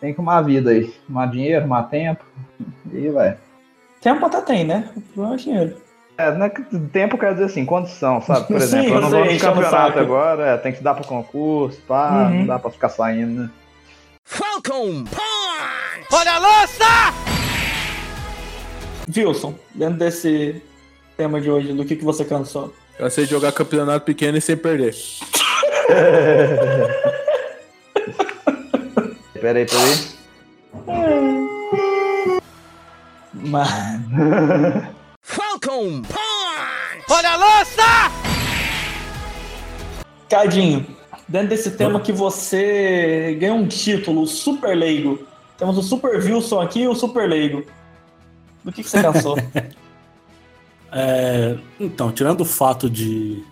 Tem que arrumar a vida aí. Arrumar dinheiro, arrumar tempo. E vai. Tempo até tem, né? O problema é dinheiro. É, não é que tempo quer dizer assim, condição, sabe? Por Sim, exemplo, eu eu não sei, vou no campeonato agora, é, tem que dar pro concurso, pá, Uhum. não dá pra ficar saindo, né? Falcon Punch! Olha a lança! Wilson, dentro desse tema de hoje, do que, que você cansou? Cansei de jogar campeonato pequeno e sem perder. Pera aí, pera aí. Mas... Falcon Punch! Olha a lança! Cadinho, dentro desse tema que você ganhou um título, o Super Leigo. Temos o Super Wilson aqui e o Super Leigo. Do que, que você cansou? É, então, tirando o fato de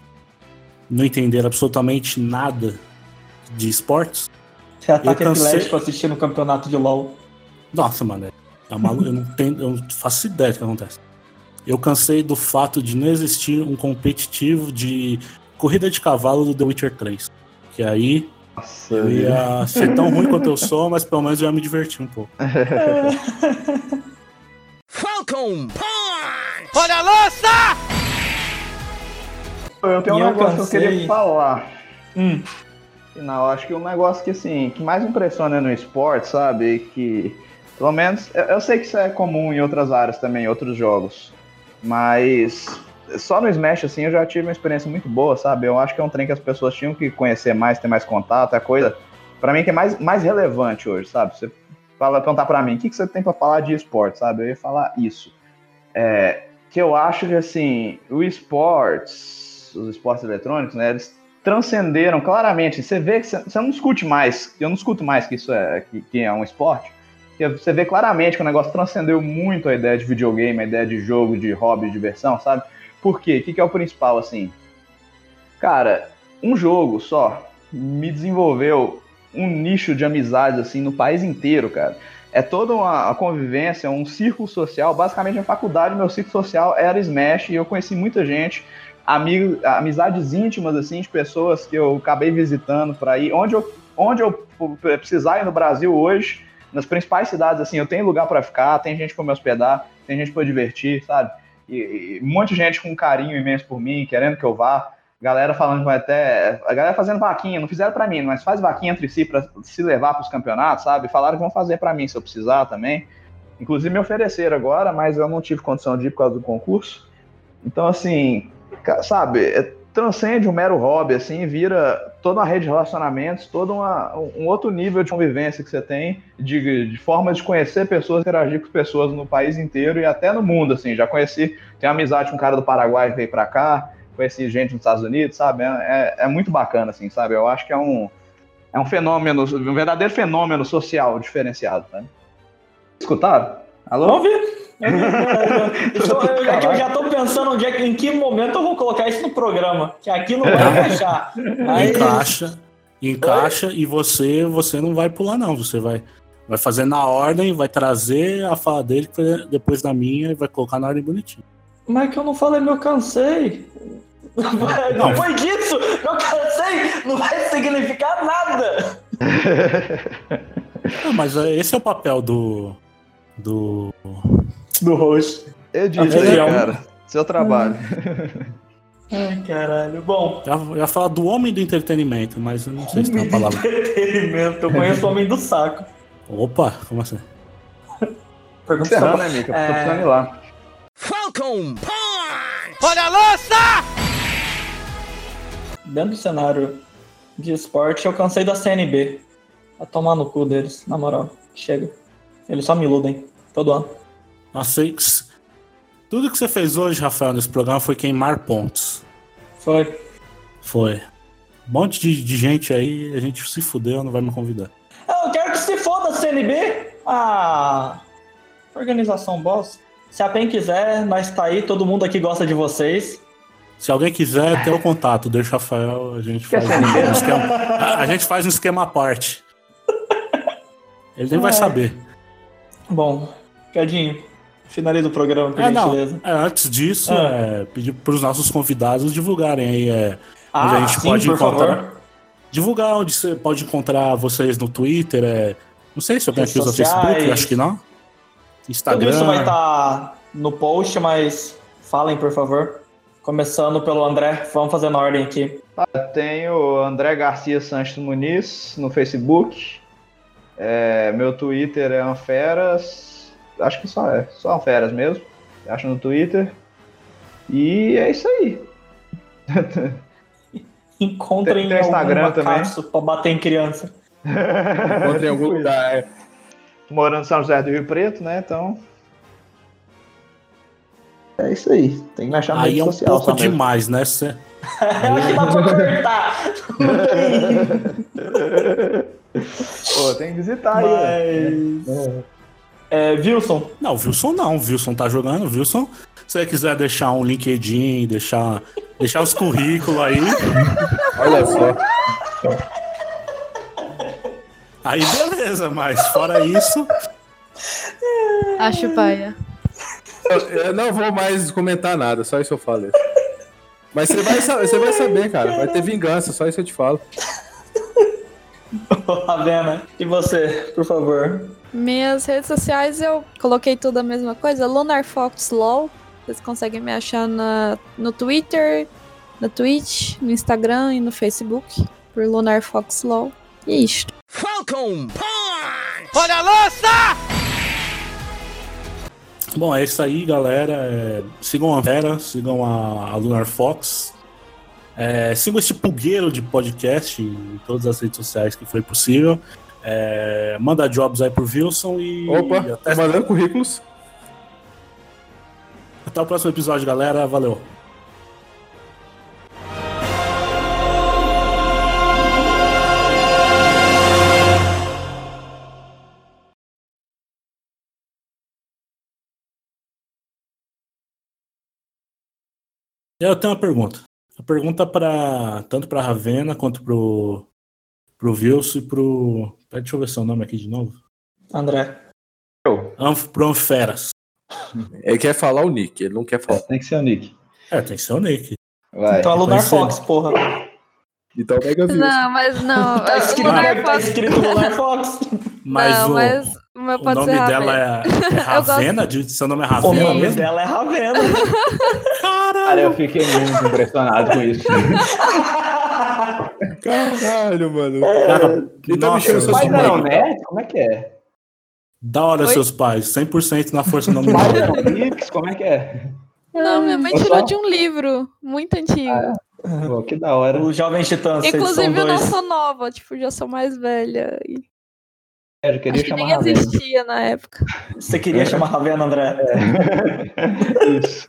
não entender absolutamente nada de esportes, Você é ataque Eu cansei. epilético assistindo o campeonato de LoL. nossa, mano, é maluco, eu não tenho, eu não faço ideia do que acontece. Eu cansei do fato de não existir um competitivo de corrida de cavalo do The Witcher 3. Que aí Nossa, eu ia ser tão ruim quanto eu sou, mas pelo menos eu ia me divertir um pouco. Falcon Punch! Olha a lança! eu tenho um eu negócio que eu cansei. queria falar. Hum, Não, acho que um negócio que assim, que mais impressiona no esporte, sabe, que pelo menos eu, eu sei que isso é comum em outras áreas também, em outros jogos, mas só no Smash assim eu já tive uma experiência muito boa, sabe? Eu acho que é um trem que as pessoas tinham que conhecer mais, ter mais contato, é coisa pra mim que é mais, mais relevante hoje, sabe? Você fala perguntar pra mim, o que, que você tem pra falar de esporte, sabe? Eu ia falar isso. É, que eu acho que assim, o esportes, os esportes eletrônicos, né, eles transcenderam claramente. Você vê que você, você não discute mais, eu não escuto mais que isso é, que, que é um esporte. Você vê claramente que o negócio transcendeu muito a ideia de videogame, a ideia de jogo, de hobby, de diversão, sabe? Por quê? O que, que é o principal, assim? Cara, um jogo só me desenvolveu um nicho de amizades, assim, no país inteiro, cara. É toda uma, convivência, um círculo social. Basicamente, na faculdade, meu círculo social era Smash e eu conheci muita gente amigo, amizades íntimas, assim, de pessoas que eu acabei visitando por aí. Onde eu, onde eu precisar ir no Brasil hoje, nas principais cidades, assim, eu tenho lugar para ficar, tem gente para me hospedar, tem gente para divertir, sabe? E, e de gente com carinho imenso por mim, querendo que eu vá. Galera falando que vai até. A galera fazendo vaquinha, não fizeram para mim, mas faz vaquinha entre si para se levar para os campeonatos, sabe? Falaram que vão fazer para mim se eu precisar também. Inclusive me ofereceram agora, mas eu não tive condição de ir por causa do concurso. Então, assim, sabe, é- transcende um mero hobby, assim, vira toda uma rede de relacionamentos, todo uma- um outro nível de convivência que você tem, de, de forma de conhecer pessoas, interagir com pessoas no país inteiro e até no mundo, assim. Já conheci, tenho amizade com um cara do Paraguai que veio pra cá, conheci gente nos Estados Unidos, sabe? É, é- é muito bacana, assim, sabe? Eu acho que é um, é um fenômeno, um verdadeiro fenômeno social diferenciado, tá? Escutaram? Alô? vamos ver. Eu, eu- eu- eu- é que eu já tô pensando onde é que, em que momento eu vou colocar isso no programa. Que aqui não vai encaixar. Mas- Encaixa, encaixa e você você não vai pular não, você vai vai fazer na ordem, vai trazer a fala dele depois da minha e vai colocar na ordem bonitinho. Mas que eu não falei meu cansei. Não foi disso! Meu cansei não vai significar nada! Não, mas é- esse é o papel do do Do host. Eu aí, é cara. Seu trabalho. Ai, caralho. Bom, já, eu ia falar do homem do entretenimento, mas eu não sei se tem uma palavra. entretenimento. Eu conheço o homem do saco. Opa, como assim? Pergunta só- né, Mica? Tô É. precisando ir lá. Falcon Punch! Olha a lança! Dentro do cenário de esporte, eu cansei da CNB. A tomar no cu deles, na moral. Chega. Eles só me iludem. Todo ano. Nossa, tudo que você fez hoje, Rafael, nesse programa foi queimar pontos. Foi. Foi. Um monte de, de gente aí, a gente se fudeu, não vai me convidar. Eu quero que se foda a CNB. Ah, organização boss. Se a PEN quiser, nós tá aí, todo mundo aqui gosta de vocês. Se alguém quiser ter o contato, deixa o Rafael, a gente faz ser um esquema. A, a gente faz um esquema à parte. Ele nem vai Ai. saber. Bom, Cadinho, finaliza o programa, por É, não. gentileza. É, antes disso, Ah. é, pedir para os nossos convidados divulgarem aí é, onde Ah, a gente sim, pode encontrar. favor. Divulgar onde você pode encontrar vocês no Twitter. É, não sei se alguém aqui usa Facebook, acho que não. Instagram. Tudo isso vai estar no post, mas falem, por favor. Começando pelo André, vamos fazer na ordem aqui. Eu tenho André Garcia Santos Muniz no Facebook. É, meu Twitter é Anferas. Acho que só é, só Anferas mesmo. Acho no Twitter. E é isso aí. Encontrem Tem- tem Instagram algum também. pra bater em criança. Encontra em algum lugar. é. Morando em São José do Rio Preto, né? Então. É isso aí. Tem que me achar na Aí rede é um social. pouco mesmo. demais, né? Cê- Eu acho que dá pra cortar. Pô, tem que visitar aí. ó. Mas... É, Wilson, Não, o Wilson não. O Wilson tá jogando. Wilson, se você quiser deixar um LinkedIn, deixar, deixar os currículos aí, Olha só. aí beleza. Mas fora isso, Acho paia. Eu, eu não vou mais comentar nada, só isso eu falo. Mas você vai, você vai saber, cara. Vai ter vingança, só isso eu te falo. Ravena, e você, por favor? Minhas redes sociais eu coloquei tudo a mesma coisa. Lunar Fox LOL. Vocês conseguem me achar na, no Twitter, na Twitch, no Instagram e no Facebook. Por Lunar Fox LOL. E é isto. Falcon Punch! Olha a lança! Bom, é isso aí, galera. É, sigam a Vera, sigam a, a Lunar Fox. É, sigam este pulgueiro de podcast em todas as redes sociais que foi possível. É, manda jobs aí pro Wilson e Opa, até, tá mandando currículos. até o próximo episódio, galera. Valeu. Eu tenho uma pergunta. A pergunta para tanto para Ravena quanto pro pro Wilson e pro deixa eu ver seu nome aqui de novo. André. Anf, pro Anferas. Ele quer falar o nick, ele não quer falar. Tem que ser o Nick. É, tem que ser o Nick. Vai. Então é Lunar vai ser. Fox, porra. Então pega viu. Não, mas não. Tá é, escrito, Lunar tá Fox. escrito Lunar Fox. Mas não, o, mas o o nome dela é, é Ravena? Seu nome é O Ravena nome mesmo? dela é Ravena. Cara, eu fiquei muito impressionado com isso. Caralho, mano. Cara, Então me chama nossa, seu Mas sobrinho. não, né? Como é que é? da hora Oi? seus pais, 100% na força nominal. Como é que é? Não, minha mãe tirou de um livro muito antigo. Pô, que da hora. O Jovem Titãs, Inclusive, eu não 2. sou nova, tipo, já sou mais velha. E É, Eu queria acho que chamar nem a Ravena. existia na época. Você queria chamar Ravena, André? Isso.